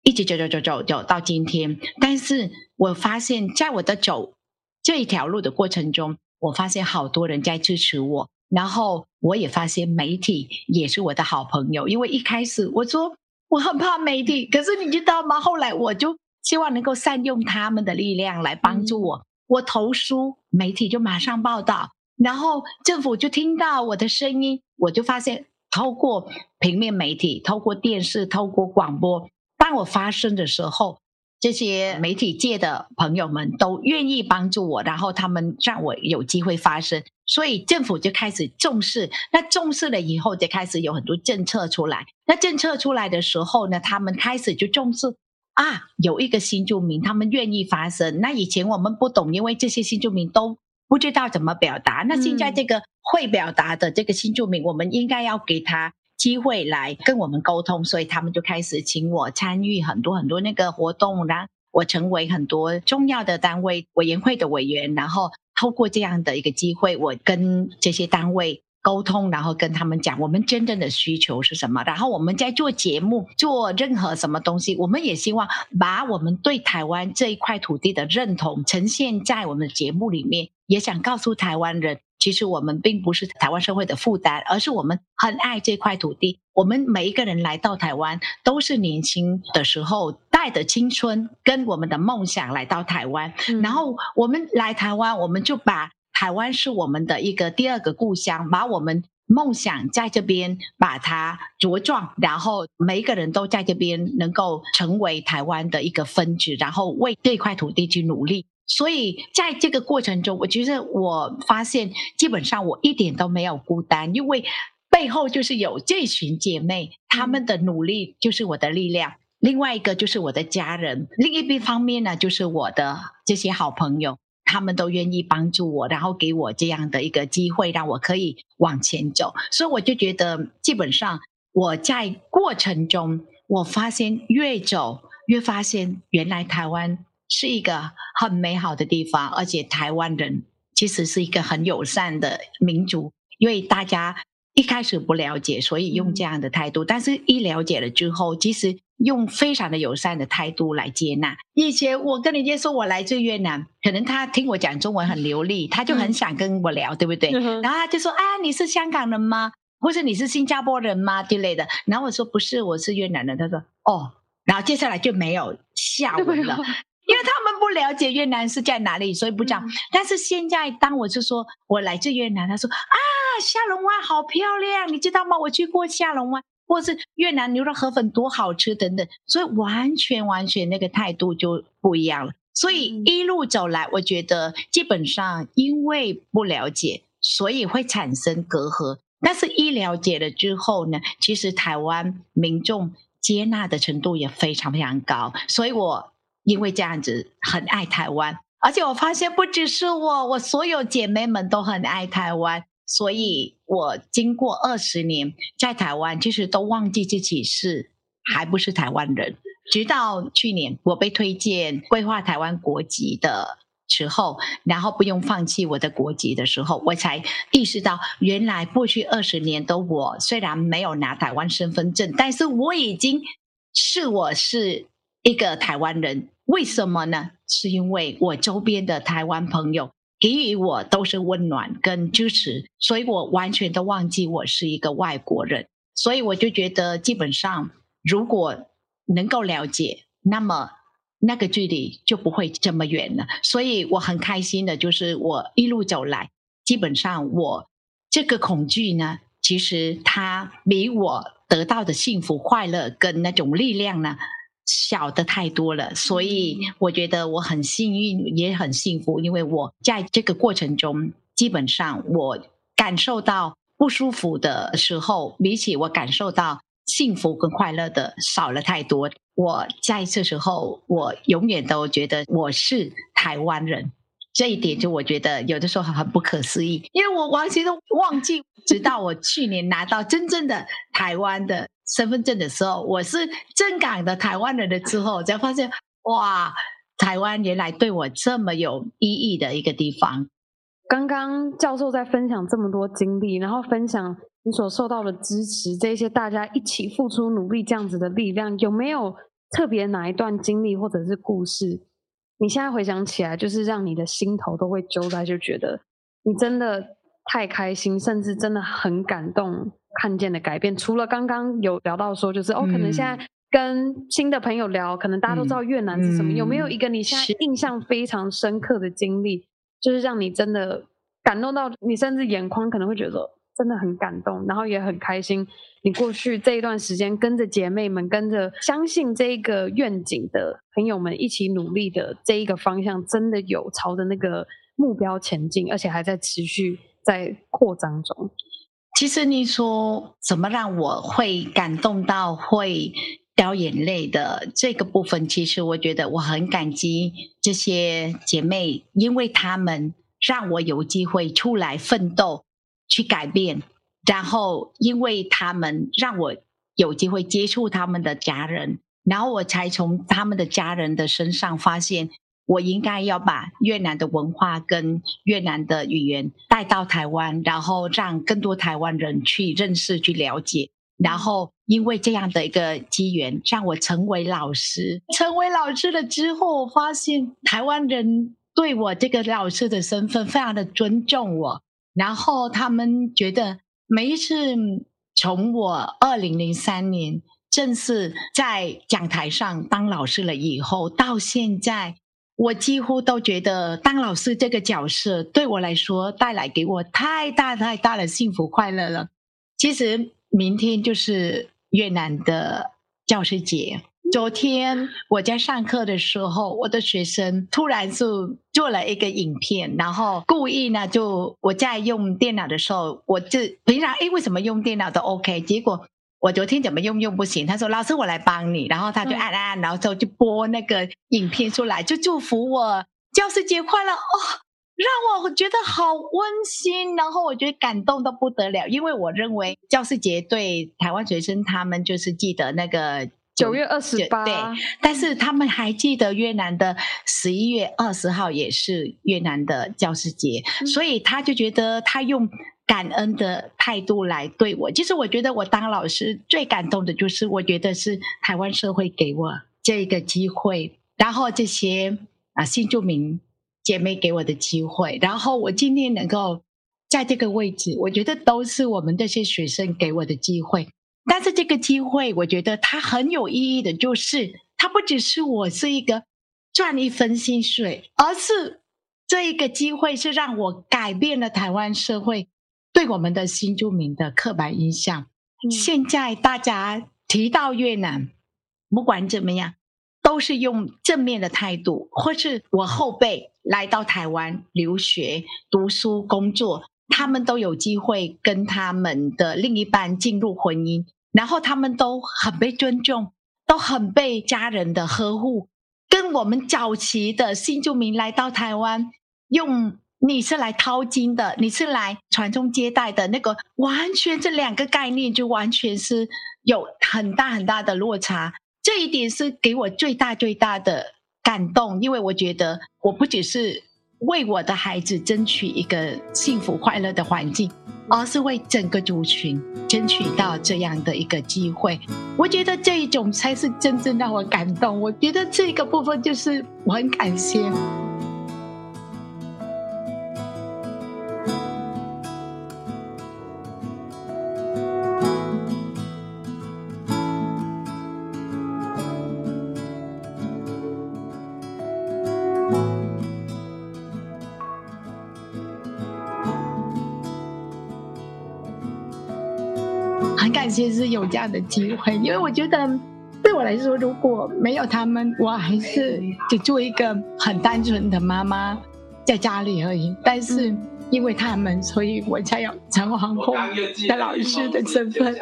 一直走走走走走到今天，但是我发现在我的走这一条路的过程中，我发现好多人在支持我。然后我也发现媒体也是我的好朋友，因为一开始我说我很怕媒体，可是你知道吗？后来我就希望能够善用他们的力量来帮助我。我投书，媒体就马上报道，然后政府就听到我的声音，我就发现透过平面媒体、透过电视、透过广播，当我发声的时候。这些媒体界的朋友们都愿意帮助我，然后他们让我有机会发声，所以政府就开始重视。那重视了以后，就开始有很多政策出来。那政策出来的时候呢，他们开始就重视啊，有一个新住民，他们愿意发声。那以前我们不懂，因为这些新住民都不知道怎么表达。那现在这个会表达的这个新住民，我们应该要给他。机会来跟我们沟通，所以他们就开始请我参与很多很多那个活动，然后我成为很多重要的单位委员会的委员，然后透过这样的一个机会，我跟这些单位沟通，然后跟他们讲我们真正的需求是什么，然后我们在做节目做任何什么东西，我们也希望把我们对台湾这一块土地的认同呈现在我们的节目里面，也想告诉台湾人。其实我们并不是台湾社会的负担，而是我们很爱这块土地。我们每一个人来到台湾，都是年轻的时候带着青春跟我们的梦想来到台湾。嗯。然后我们来台湾，我们就把台湾是我们的一个第二个故乡，把我们梦想在这边把它茁壮，然后每一个人都在这边能够成为台湾的一个分支，然后为这块土地去努力。所以在这个过程中，我觉得我发现基本上我一点都没有孤单，因为背后就是有这群姐妹，她们的努力就是我的力量。另外一个就是我的家人，另一边方面呢，就是我的这些好朋友，他们都愿意帮助我，然后给我这样的一个机会，让我可以往前走。所以我就觉得，基本上我在过程中，我发现越走越发现，原来台湾是一个很美好的地方，而且台湾人其实是一个很友善的民族，因为大家一开始不了解，所以用这样的态度，但是一了解了之后，其实。用非常的友善的态度来接纳。以前我跟人家说我来自越南，可能他听我讲中文很流利，他就很想跟我聊，嗯、对不对？嗯、然后他就说：“啊，你是香港人吗？或者你是新加坡人吗？”之类的。然后我说：“不是，我是越南人。”他说：“哦。”然后接下来就没有下文了，因为他们不了解越南是在哪里，所以不讲。嗯、但是现在当我就说我来自越南，他说：“啊，下龙湾好漂亮，你知道吗？我去过下龙湾。”或是越南牛肉河粉多好吃等等，所以完全完全那个态度就不一样了。所以一路走来，我觉得基本上因为不了解，所以会产生隔阂。但是一了解了之后呢，其实台湾民众接纳的程度也非常非常高。所以我因为这样子很爱台湾，而且我发现不只是我，我所有姐妹们都很爱台湾。所以，我经过二十年在台湾，其实都忘记自己是还不是台湾人。直到去年，我被推荐规划台湾国籍的时候，然后不用放弃我的国籍的时候，我才意识到，原来过去二十年的我虽然没有拿台湾身份证，但是我已经是我是一个台湾人。为什么呢？是因为我周边的台湾朋友。给予我都是温暖跟支持，所以我完全都忘记我是一个外国人。所以我就觉得，基本上如果能够了解，那么那个距离就不会这么远了。所以我很开心的，就是我一路走来，基本上我这个恐惧呢，其实它比我得到的幸福、快乐跟那种力量呢。小的太多了，所以我觉得我很幸运，也很幸福，因为我在这个过程中，基本上我感受到不舒服的时候，比起我感受到幸福跟快乐的少了太多。我在这时候，我永远都觉得我是台湾人，这一点就我觉得有的时候很不可思议，因为我完全都忘记，直到我去年拿到真正的台湾的。身份证的时候，我是正港的台湾人的之后，才发现哇，台湾原来对我这么有意义的一个地方。刚刚教授在分享这么多经历，然后分享你所受到的支持，这些大家一起付出努力这样子的力量，有没有特别哪一段经历或者是故事？你现在回想起来，就是让你的心头都会揪在，就觉得你真的太开心，甚至真的很感动。看见的改变，除了刚刚有聊到说，就是哦，可能现在跟新的朋友聊，可能大家都知道越南是什么，嗯、有没有一个你现在印象非常深刻的经历，是就是让你真的感动到你，甚至眼眶可能会觉得真的很感动，然后也很开心。你过去这一段时间跟着姐妹们，跟着相信这一个愿景的朋友们一起努力的这一个方向，真的有朝着那个目标前进，而且还在持续在扩张中。其实你说怎么让我会感动到会掉眼泪的这个部分，其实我觉得我很感激这些姐妹，因为她们让我有机会出来奋斗去改变，然后因为她们让我有机会接触他们的家人，然后我才从他们的家人的身上发现。我应该要把越南的文化跟越南的语言带到台湾，然后让更多台湾人去认识、去了解。然后因为这样的一个机缘，让我成为老师。成为老师了之后，我发现台湾人对我这个老师的身份非常的尊重我。然后他们觉得每一次从我二零零三年正式在讲台上当老师了以后，到现在。我几乎都觉得当老师这个角色对我来说带来给我太大太大的幸福快乐了。其实明天就是越南的教师节，昨天我在上课的时候，我的学生突然就做了一个影片，然后故意呢，就我在用电脑的时候，我就平常诶为什么用电脑都 OK，结果我昨天怎么用用不行？他说老师我来帮你，然后他就按按按，然后就就播那个影片出来，就祝福我教师节快乐哦。让我觉得好温馨，然后我觉得感动的不得了，因为我认为教师节对台湾学生他们就是记得那个九月二十八，对，但是他们还记得越南的十一月二十号也是越南的教师节，嗯，所以他就觉得他用感恩的态度来对我。其实我觉得我当老师最感动的就是，我觉得是台湾社会给我这个机会，然后这些啊新住民。姐妹给我的机会，然后我今天能够在这个位置，我觉得都是我们这些学生给我的机会。但是这个机会，我觉得它很有意义的，就是它不只是我是一个赚一分薪水，而是这一个机会是让我改变了台湾社会对我们的新住民的刻板印象。嗯。现在大家提到越南，不管怎么样。都是用正面的态度，或是我后辈来到台湾留学、读书、工作，他们都有机会跟他们的另一半进入婚姻，然后他们都很被尊重，都很被家人的呵护。跟我们早期的新住民来到台湾，用你是来淘金的，你是来传宗接代的那个，完全这两个概念就完全是有很大很大的落差。这一点是给我最大最大的感动，因为我觉得我不只是为我的孩子争取一个幸福快乐的环境，而是为整个族群争取到这样的一个机会。我觉得这一种才是真正让我感动。我觉得这个部分就是我很感谢。其实有这样的机会，因为我觉得对我来说，如果没有他们，我还是只做一个很单纯的妈妈，在家里而已。但是因为他们，所以我才有陈皇后的老师的身份。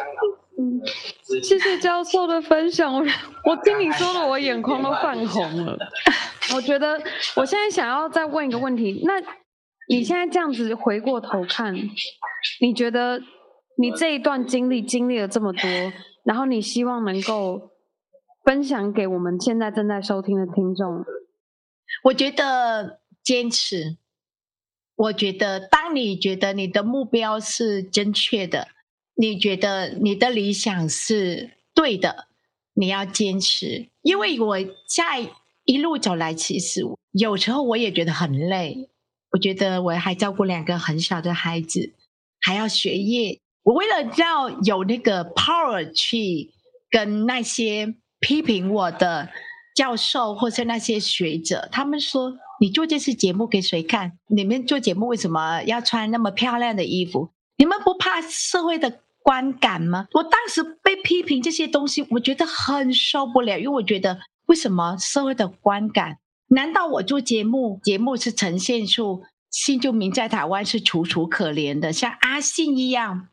嗯，谢谢教授的分享，我我听你说的，我眼眶都泛红了。我觉得我现在想要再问一个问题，那你现在这样子回过头看，你觉得？你这一段经历经历了这么多，然后你希望能够分享给我们现在正在收听的听众。我觉得坚持。我觉得当你觉得你的目标是正确的，你觉得你的理想是对的，你要坚持。因为我在一路走来，其实有时候我也觉得很累。我觉得我还照顾两个很小的孩子，还要学业。我为了要有那个 power 去跟那些批评我的教授或是那些学者，他们说，你做这次节目给谁看？你们做节目为什么要穿那么漂亮的衣服？你们不怕社会的观感吗？我当时被批评这些东西，我觉得很受不了，因为我觉得为什么社会的观感？难道我做节目，节目是呈现出新住民在台湾是楚楚可怜的，像阿信一样？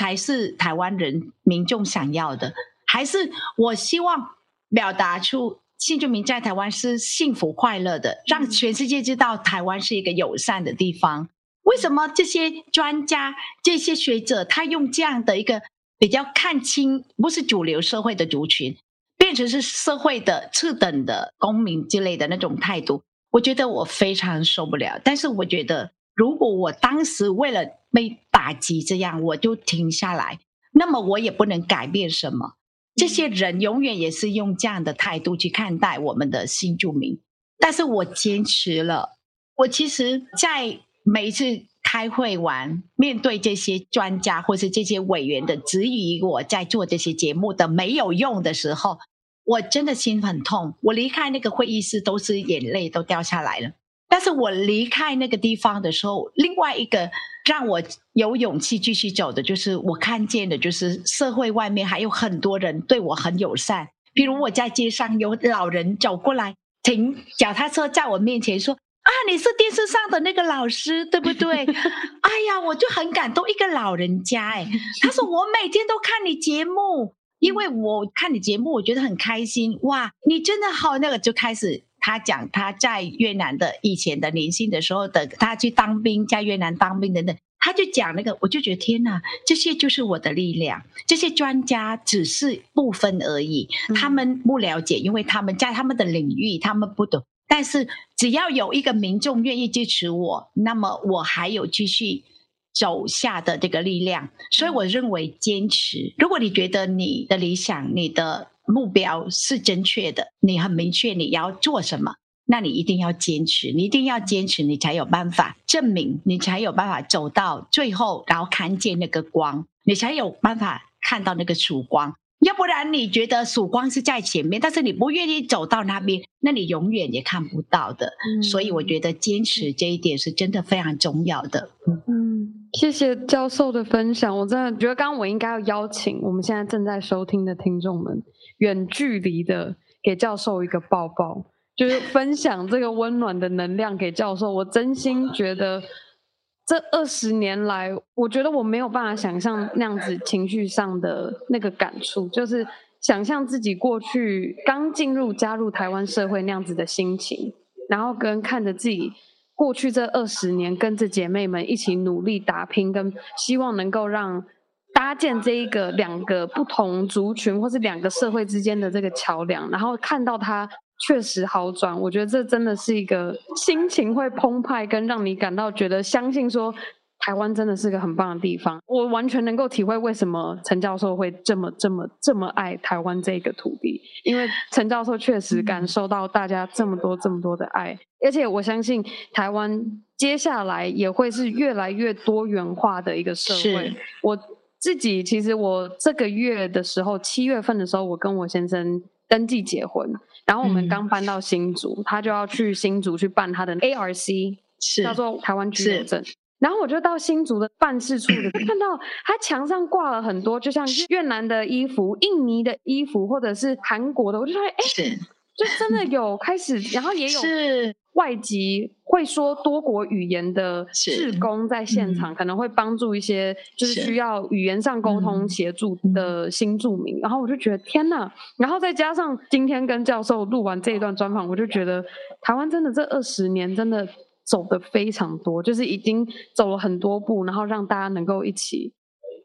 才是台湾人民众想要的，还是我希望表达出新住民在台湾是幸福快乐的，让全世界知道台湾是一个友善的地方。为什么这些专家、这些学者，他用这样的一个比较看清，不是主流社会的族群，变成是社会的次等的公民之类的那种态度？我觉得我非常受不了。但是我觉得。如果我当时为了被打击这样，我就停下来，那么我也不能改变什么。这些人永远也是用这样的态度去看待我们的新住民，但是我坚持了。我其实，在每一次开会完，面对这些专家或是这些委员的质疑，我在做这些节目的没有用的时候，我真的心很痛。我离开那个会议室，都是眼泪都掉下来了。但是我离开那个地方的时候，另外一个让我有勇气继续走的，就是我看见的，就是社会外面还有很多人对我很友善，比如我在街上有老人走过来，停脚踏车在我面前说：“啊，你是电视上的那个老师，对不对？” 哎呀，我就很感动，一个老人家哎，他说：“我每天都看你节目，因为我看你节目，我觉得很开心。哇，你真的好，那个就开始。”他讲他在越南的以前的年轻的时候的，他去当兵，在越南当兵等等，他就讲那个，我就觉得天哪，这些就是我的力量。这些专家只是部分而已，他们不了解，因为他们在他们的领域他们不懂。但是只要有一个民众愿意支持我，那么我还有继续走下的这个力量。所以我认为坚持。如果你觉得你的理想，你的。目标是正确的，你很明确你要做什么，那你一定要坚持，你一定要坚持，你才有办法证明，你才有办法走到最后，然后看见那个光，你才有办法看到那个曙光。要不然你觉得曙光是在前面，但是你不愿意走到那边，那你永远也看不到的。嗯，所以我觉得坚持这一点是真的非常重要的。嗯，谢谢教授的分享，我真的觉得刚刚我应该要邀请我们现在正在收听的听众们。远距离的给教授一个抱抱，就是分享这个温暖的能量给教授。我真心觉得这二十年来，我觉得我没有办法想象那样子情绪上的那个感触，就是想象自己过去刚进入加入台湾社会那样子的心情，然后跟看着自己过去这二十年跟着姐妹们一起努力打拼，跟希望能够让。搭建这一个两个不同族群或是两个社会之间的这个桥梁，然后看到它确实好转，我觉得这真的是一个心情会澎湃，跟让你感到觉得相信说台湾真的是个很棒的地方。我完全能够体会为什么陈教授会这么这么这么爱台湾这个土地，因为陈教授确实感受到大家这么多这么多的爱，而且我相信台湾接下来也会是越来越多元化的一个社会。我。自己其实我这个月的时候，七月份的时候，我跟我先生登记结婚，然后我们刚搬到新竹，嗯、他就要去新竹去办他的 ARC，是叫做台湾居留证。然后我就到新竹的办事处的，看到他墙上挂了很多，就像越南的衣服、印尼的衣服，或者是韩国的，我就说，哎，就真的有开始，然后也有是。外籍会说多国语言的志工在现场，可能会帮助一些就是需要语言上沟通协助的新住民。然后我就觉得天哪！然后再加上今天跟教授录完这一段专访，我就觉得台湾真的这二十年真的走的非常多，就是已经走了很多步，然后让大家能够一起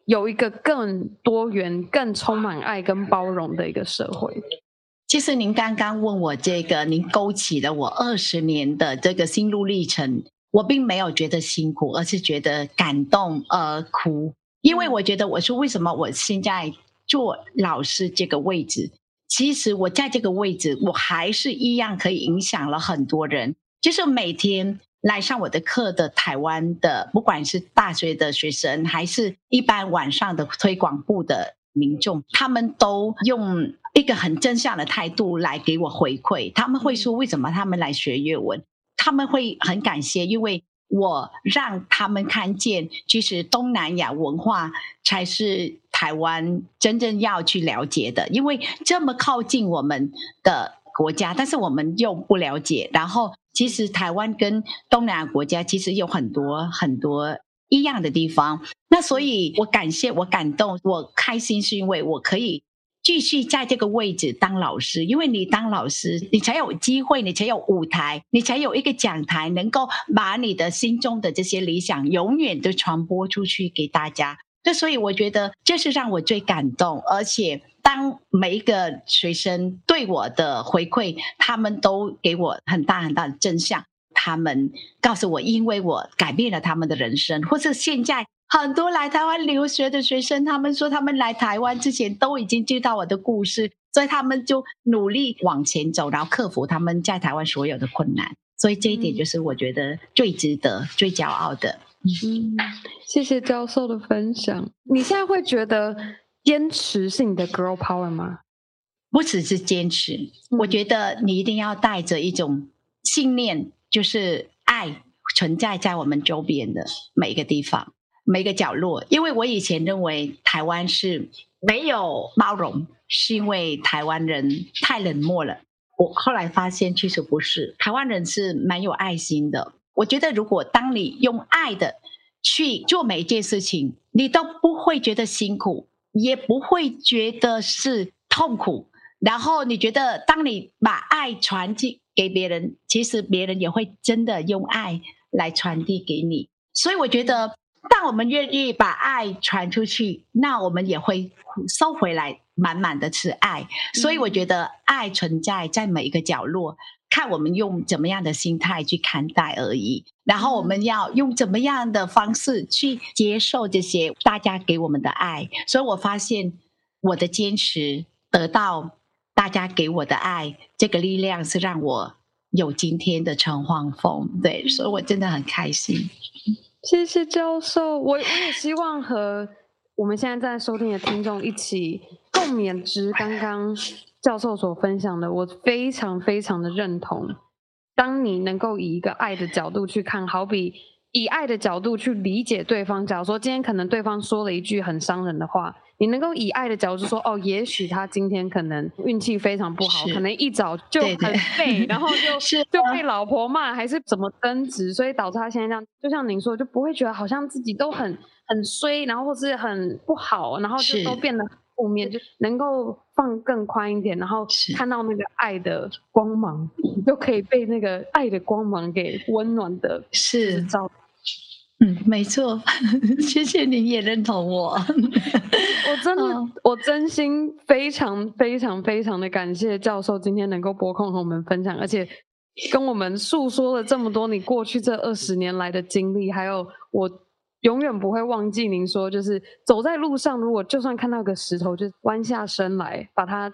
有一个更多元、更充满爱跟包容的一个社会。其实您刚刚问我这个，您勾起了我二十年的这个心路历程。我并没有觉得辛苦，而是觉得感动而哭。因为我觉得，我说为什么我现在做老师这个位置，其实我在这个位置，我还是一样可以影响了很多人。就是每天来上我的课的台湾的，不管是大学的学生，还是一般晚上的推广部的民众，他们都用。一个很正向的态度来给我回馈，他们会说为什么他们来学越文，他们会很感谢，因为我让他们看见，其实东南亚文化才是台湾真正要去了解的，因为这么靠近我们的国家，但是我们又不了解。然后，其实台湾跟东南亚国家其实有很多很多一样的地方。那所以我感谢，我感动，我开心，是因为我可以。继续在这个位置当老师，因为你当老师，你才有机会，你才有舞台，你才有一个讲台，能够把你的心中的这些理想永远都传播出去给大家。那所以我觉得这是让我最感动，而且当每一个学生对我的回馈，他们都给我很大很大的真相，他们告诉我，因为我改变了他们的人生，或是现在。很多来台湾留学的学生，他们说他们来台湾之前都已经知道我的故事，所以他们就努力往前走，然后克服他们在台湾所有的困难。所以这一点就是我觉得最值得、嗯、最骄傲的。嗯，谢谢教授的分享。你现在会觉得坚持是你的 girl power 吗？不只是坚持，嗯、我觉得你一定要带着一种信念，就是爱存在在我们周边的每一个地方。每个角落，因为我以前认为台湾是没有包容，是因为台湾人太冷漠了。我后来发现，其实不是，台湾人是蛮有爱心的。我觉得，如果当你用爱的去做每一件事情，你都不会觉得辛苦，也不会觉得是痛苦。然后你觉得，当你把爱传递给别人，其实别人也会真的用爱来传递给你。所以我觉得，当我们愿意把爱传出去，那我们也会收回来满满的是爱。所以我觉得，爱存在在每一个角落，看我们用怎么样的心态去看待而已。然后我们要用怎么样的方式去接受这些大家给我们的爱。所以我发现，我的坚持得到大家给我的爱，这个力量是让我有今天的陈黄凤。对，所以我真的很开心。谢谢教授，我我也希望和我们现在在收听的听众一起共勉之。刚刚教授所分享的，我非常非常的认同。当你能够以一个爱的角度去看，好比以爱的角度去理解对方。假如说今天可能对方说了一句很伤人的话。你能够以爱的角度说，哦，也许他今天可能运气非常不好，可能一早就很废，然后就 就被老婆骂，还是怎么争执，所以导致他现在这样。就像您说，就不会觉得好像自己都很很衰，然后或是很不好，然后就都变得负面，就能够放更宽一点，然后看到那个爱的光芒，你 就可以被那个爱的光芒给温暖的是照。嗯，没错，谢谢您也认同我。我真的，哦、我真心非常非常非常的感谢教授今天能够拨空和我们分享，而且跟我们诉说了这么多你过去这二十年来的经历，还有我永远不会忘记您说，就是走在路上，如果就算看到个石头，就弯下身来把它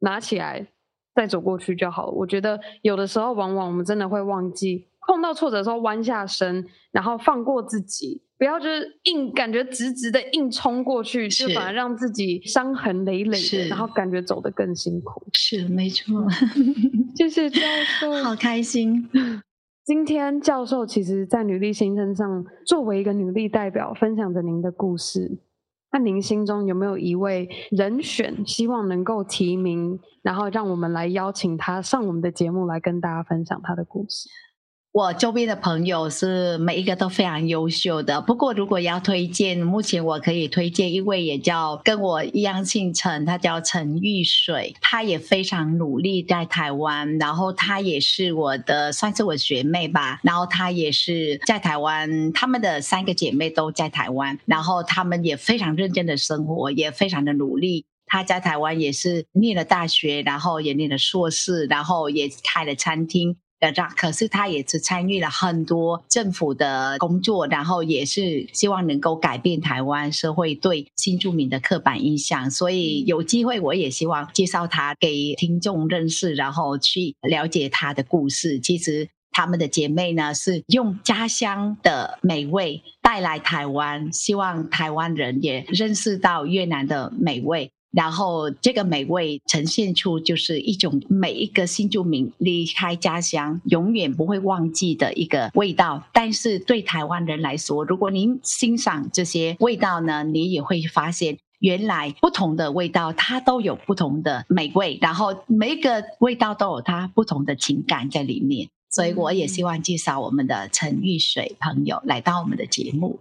拿起来，再走过去就好了。我觉得有的时候，往往我们真的会忘记。碰到挫折的时候，弯下身，然后放过自己，不要就是硬感觉直直的硬冲过去，就反而让自己伤痕累累的，然后感觉走得更辛苦。是，没错。谢谢教授，好开心。今天教授其实，在女力新生上，作为一个女力代表，分享着您的故事。那您心中有没有一位人选，希望能够提名，然后让我们来邀请他上我们的节目，来跟大家分享他的故事？我周边的朋友是每一个都非常优秀的，不过如果要推荐，目前我可以推荐一位也叫跟我一样姓陈，他叫陈玉水，他也非常努力在台湾，然后他也是我的算是我学妹吧，然后他也是在台湾，他们的三个姐妹都在台湾，然后他们也非常认真的生活，也非常的努力。他在台湾也是念了大学，然后也念了硕士，然后也开了餐厅。可是他也是参与了很多政府的工作，然后也是希望能够改变台湾社会对新住民的刻板印象。所以有机会，我也希望介绍他给听众认识，然后去了解他的故事。其实他们的姐妹呢，是用家乡的美味带来台湾，希望台湾人也认识到越南的美味。然后这个美味呈现出就是一种每一个新住民离开家乡永远不会忘记的一个味道。但是对台湾人来说，如果您欣赏这些味道呢，你也会发现原来不同的味道它都有不同的美味，然后每一个味道都有它不同的情感在里面。所以我也希望介绍我们的陈玉水朋友来到我们的节目。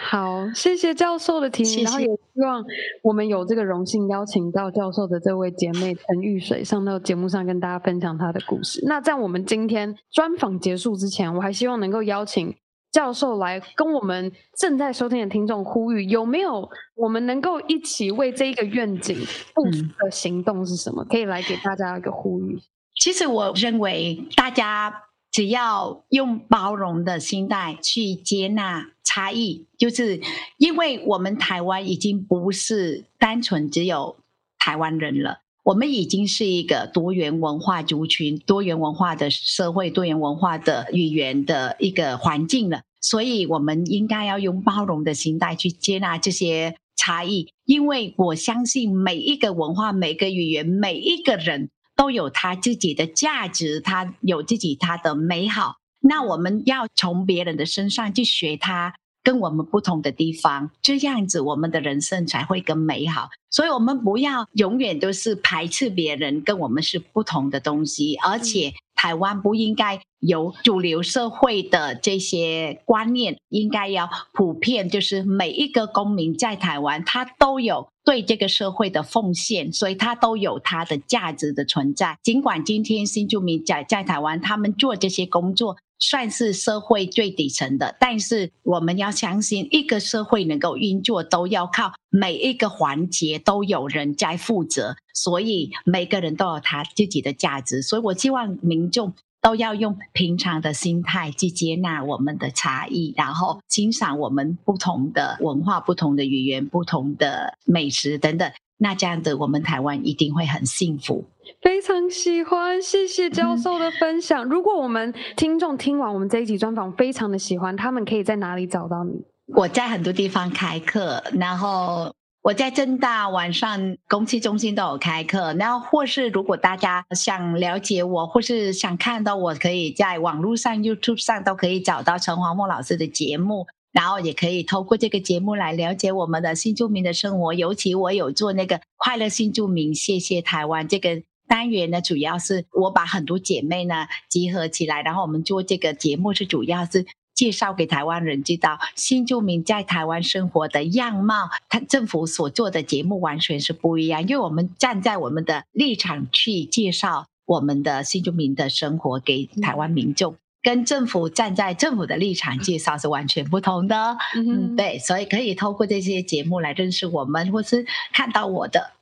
好，谢谢教授的提醒，然后也希望我们有这个荣幸邀请到教授的这位姐妹陈玉水上到节目上跟大家分享她的故事。那在我们今天专访结束之前，我还希望能够邀请教授来跟我们正在收听的听众呼吁，有没有我们能够一起为这一个愿景付出的行动是什么？可以来给大家一个呼吁。其实我认为大家只要用包容的心态去接纳。差异就是因为我们台湾已经不是单纯只有台湾人了，我们已经是一个多元文化族群、多元文化的社会、多元文化的语言的一个环境了。所以，我们应该要用包容的心态去接纳这些差异，因为我相信每一个文化、每个语言、每一个人都有它自己的价值，它有自己它的美好。那我们要从别人的身上去学他。跟我们不同的地方，这样子我们的人生才会更美好。所以，我们不要永远都是排斥别人跟我们是不同的东西，而且台湾不应该有主流社会的这些观念，应该要普遍，就是每一个公民在台湾，他都有对这个社会的奉献，所以他都有他的价值的存在。尽管今天新住民在在台湾，他们做这些工作。算是社会最底层的，但是我们要相信，一个社会能够运作，都要靠每一个环节都有人在负责，所以每个人都有他自己的价值。所以我希望民众都要用平常的心态去接纳我们的差异，然后欣赏我们不同的文化、不同的语言、不同的美食等等。那这样子，我们台湾一定会很幸福。非常喜欢，谢谢教授的分享。嗯、如果我们听众听完我们这一集专访，非常的喜欢，他们可以在哪里找到你？我在很多地方开课，然后我在正大晚上公器中心都有开课。然后或是如果大家想了解我，或是想看到我，可以在网络上 YouTube 上都可以找到陈黄梦老师的节目。然后也可以透过这个节目来了解我们的新住民的生活，尤其我有做那个快乐新住民，谢谢台湾这个单元呢，主要是我把很多姐妹呢集合起来，然后我们做这个节目是主要是介绍给台湾人知道新住民在台湾生活的样貌，他政府所做的节目完全是不一样，因为我们站在我们的立场去介绍我们的新住民的生活给台湾民众。跟政府站在政府的立场介绍是完全不同的，嗯，对，所以可以透过这些节目来认识我们，或是看到我的。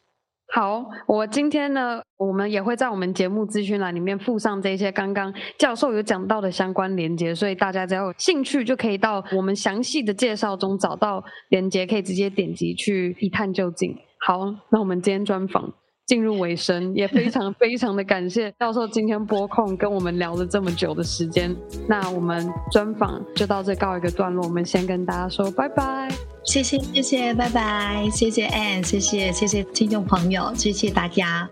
好，我今天呢，我们也会在我们节目资讯栏里面附上这些刚刚教授有讲到的相关连接，所以大家只要有兴趣，就可以到我们详细的介绍中找到连接，可以直接点击去一探究竟。好，那我们今天专访。进入尾声，也非常非常的感谢教授今天播控跟我们聊了这么久的时间。那我们专访就到这告一个段落，我们先跟大家说拜拜。谢谢谢谢，拜拜，谢谢 Ann，谢谢谢谢听众朋友，谢谢大家。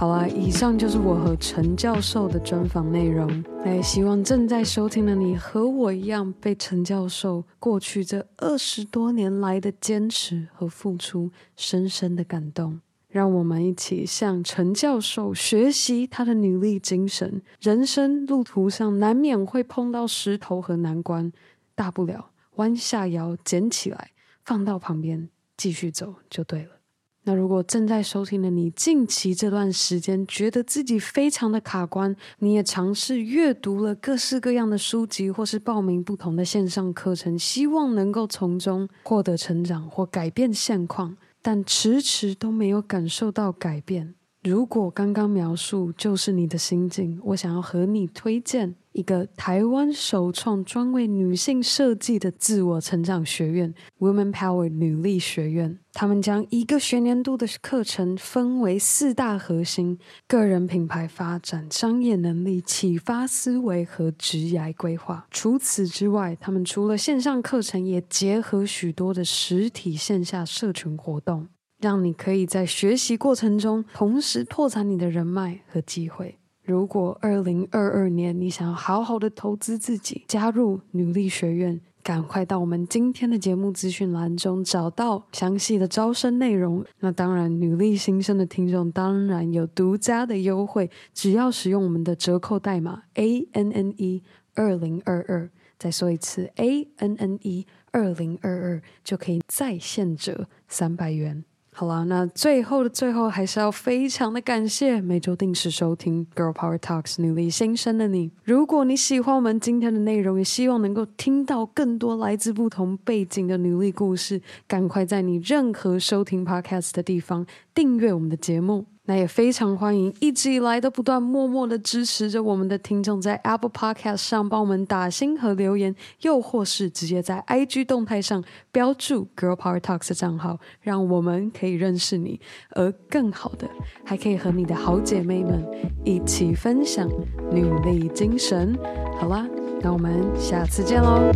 好啦，以上就是我和陈教授的专访内容。也希望正在收听的你和我一样，被陈教授过去这二十多年来的坚持和付出深深的感动。让我们一起向陈教授学习他的努力精神。人生路途上难免会碰到石头和难关，大不了弯下腰捡起来，放到旁边继续走就对了。那如果正在收听的你，近期这段时间觉得自己非常的卡关，你也尝试阅读了各式各样的书籍，或是报名不同的线上课程，希望能够从中获得成长或改变现况，但迟迟都没有感受到改变。如果刚刚描述就是你的心境，我想要和你推荐一个台湾首创专为女性设计的自我成长学院 ——Women Power 女力学院。他们将一个学年度的课程分为四大核心：个人品牌发展、商业能力、启发思维和职涯规划。除此之外，他们除了线上课程，也结合许多的实体线下社群活动。让你可以在学习过程中同时拓展你的人脉和机会。如果二零二二年你想要好好的投资自己，加入女力学院，赶快到我们今天的节目资讯栏中找到详细的招生内容。那当然，女力新生的听众当然有独家的优惠，只要使用我们的折扣代码 A N N E 二零二二，再说一次 A N N E 二零二二，就可以再现折三百元。好啦，那最后的最后，还是要非常的感谢每周定时收听《Girl Power Talks》努力新生的你。如果你喜欢我们今天的内容，也希望能够听到更多来自不同背景的努力故事，赶快在你任何收听 Podcast 的地方订阅我们的节目。那也非常欢迎一直以来都不断默默的支持着我们的听众在 apple podcast 上帮我们打星和留言又或是直接在 ig 动态上标注 girl power talks 的账号让我们可以认识你而更好的还可以和你的好姐妹们一起分享努力精神。好啦那我们下次见喽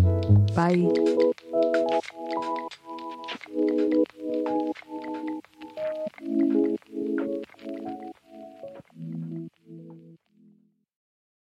拜。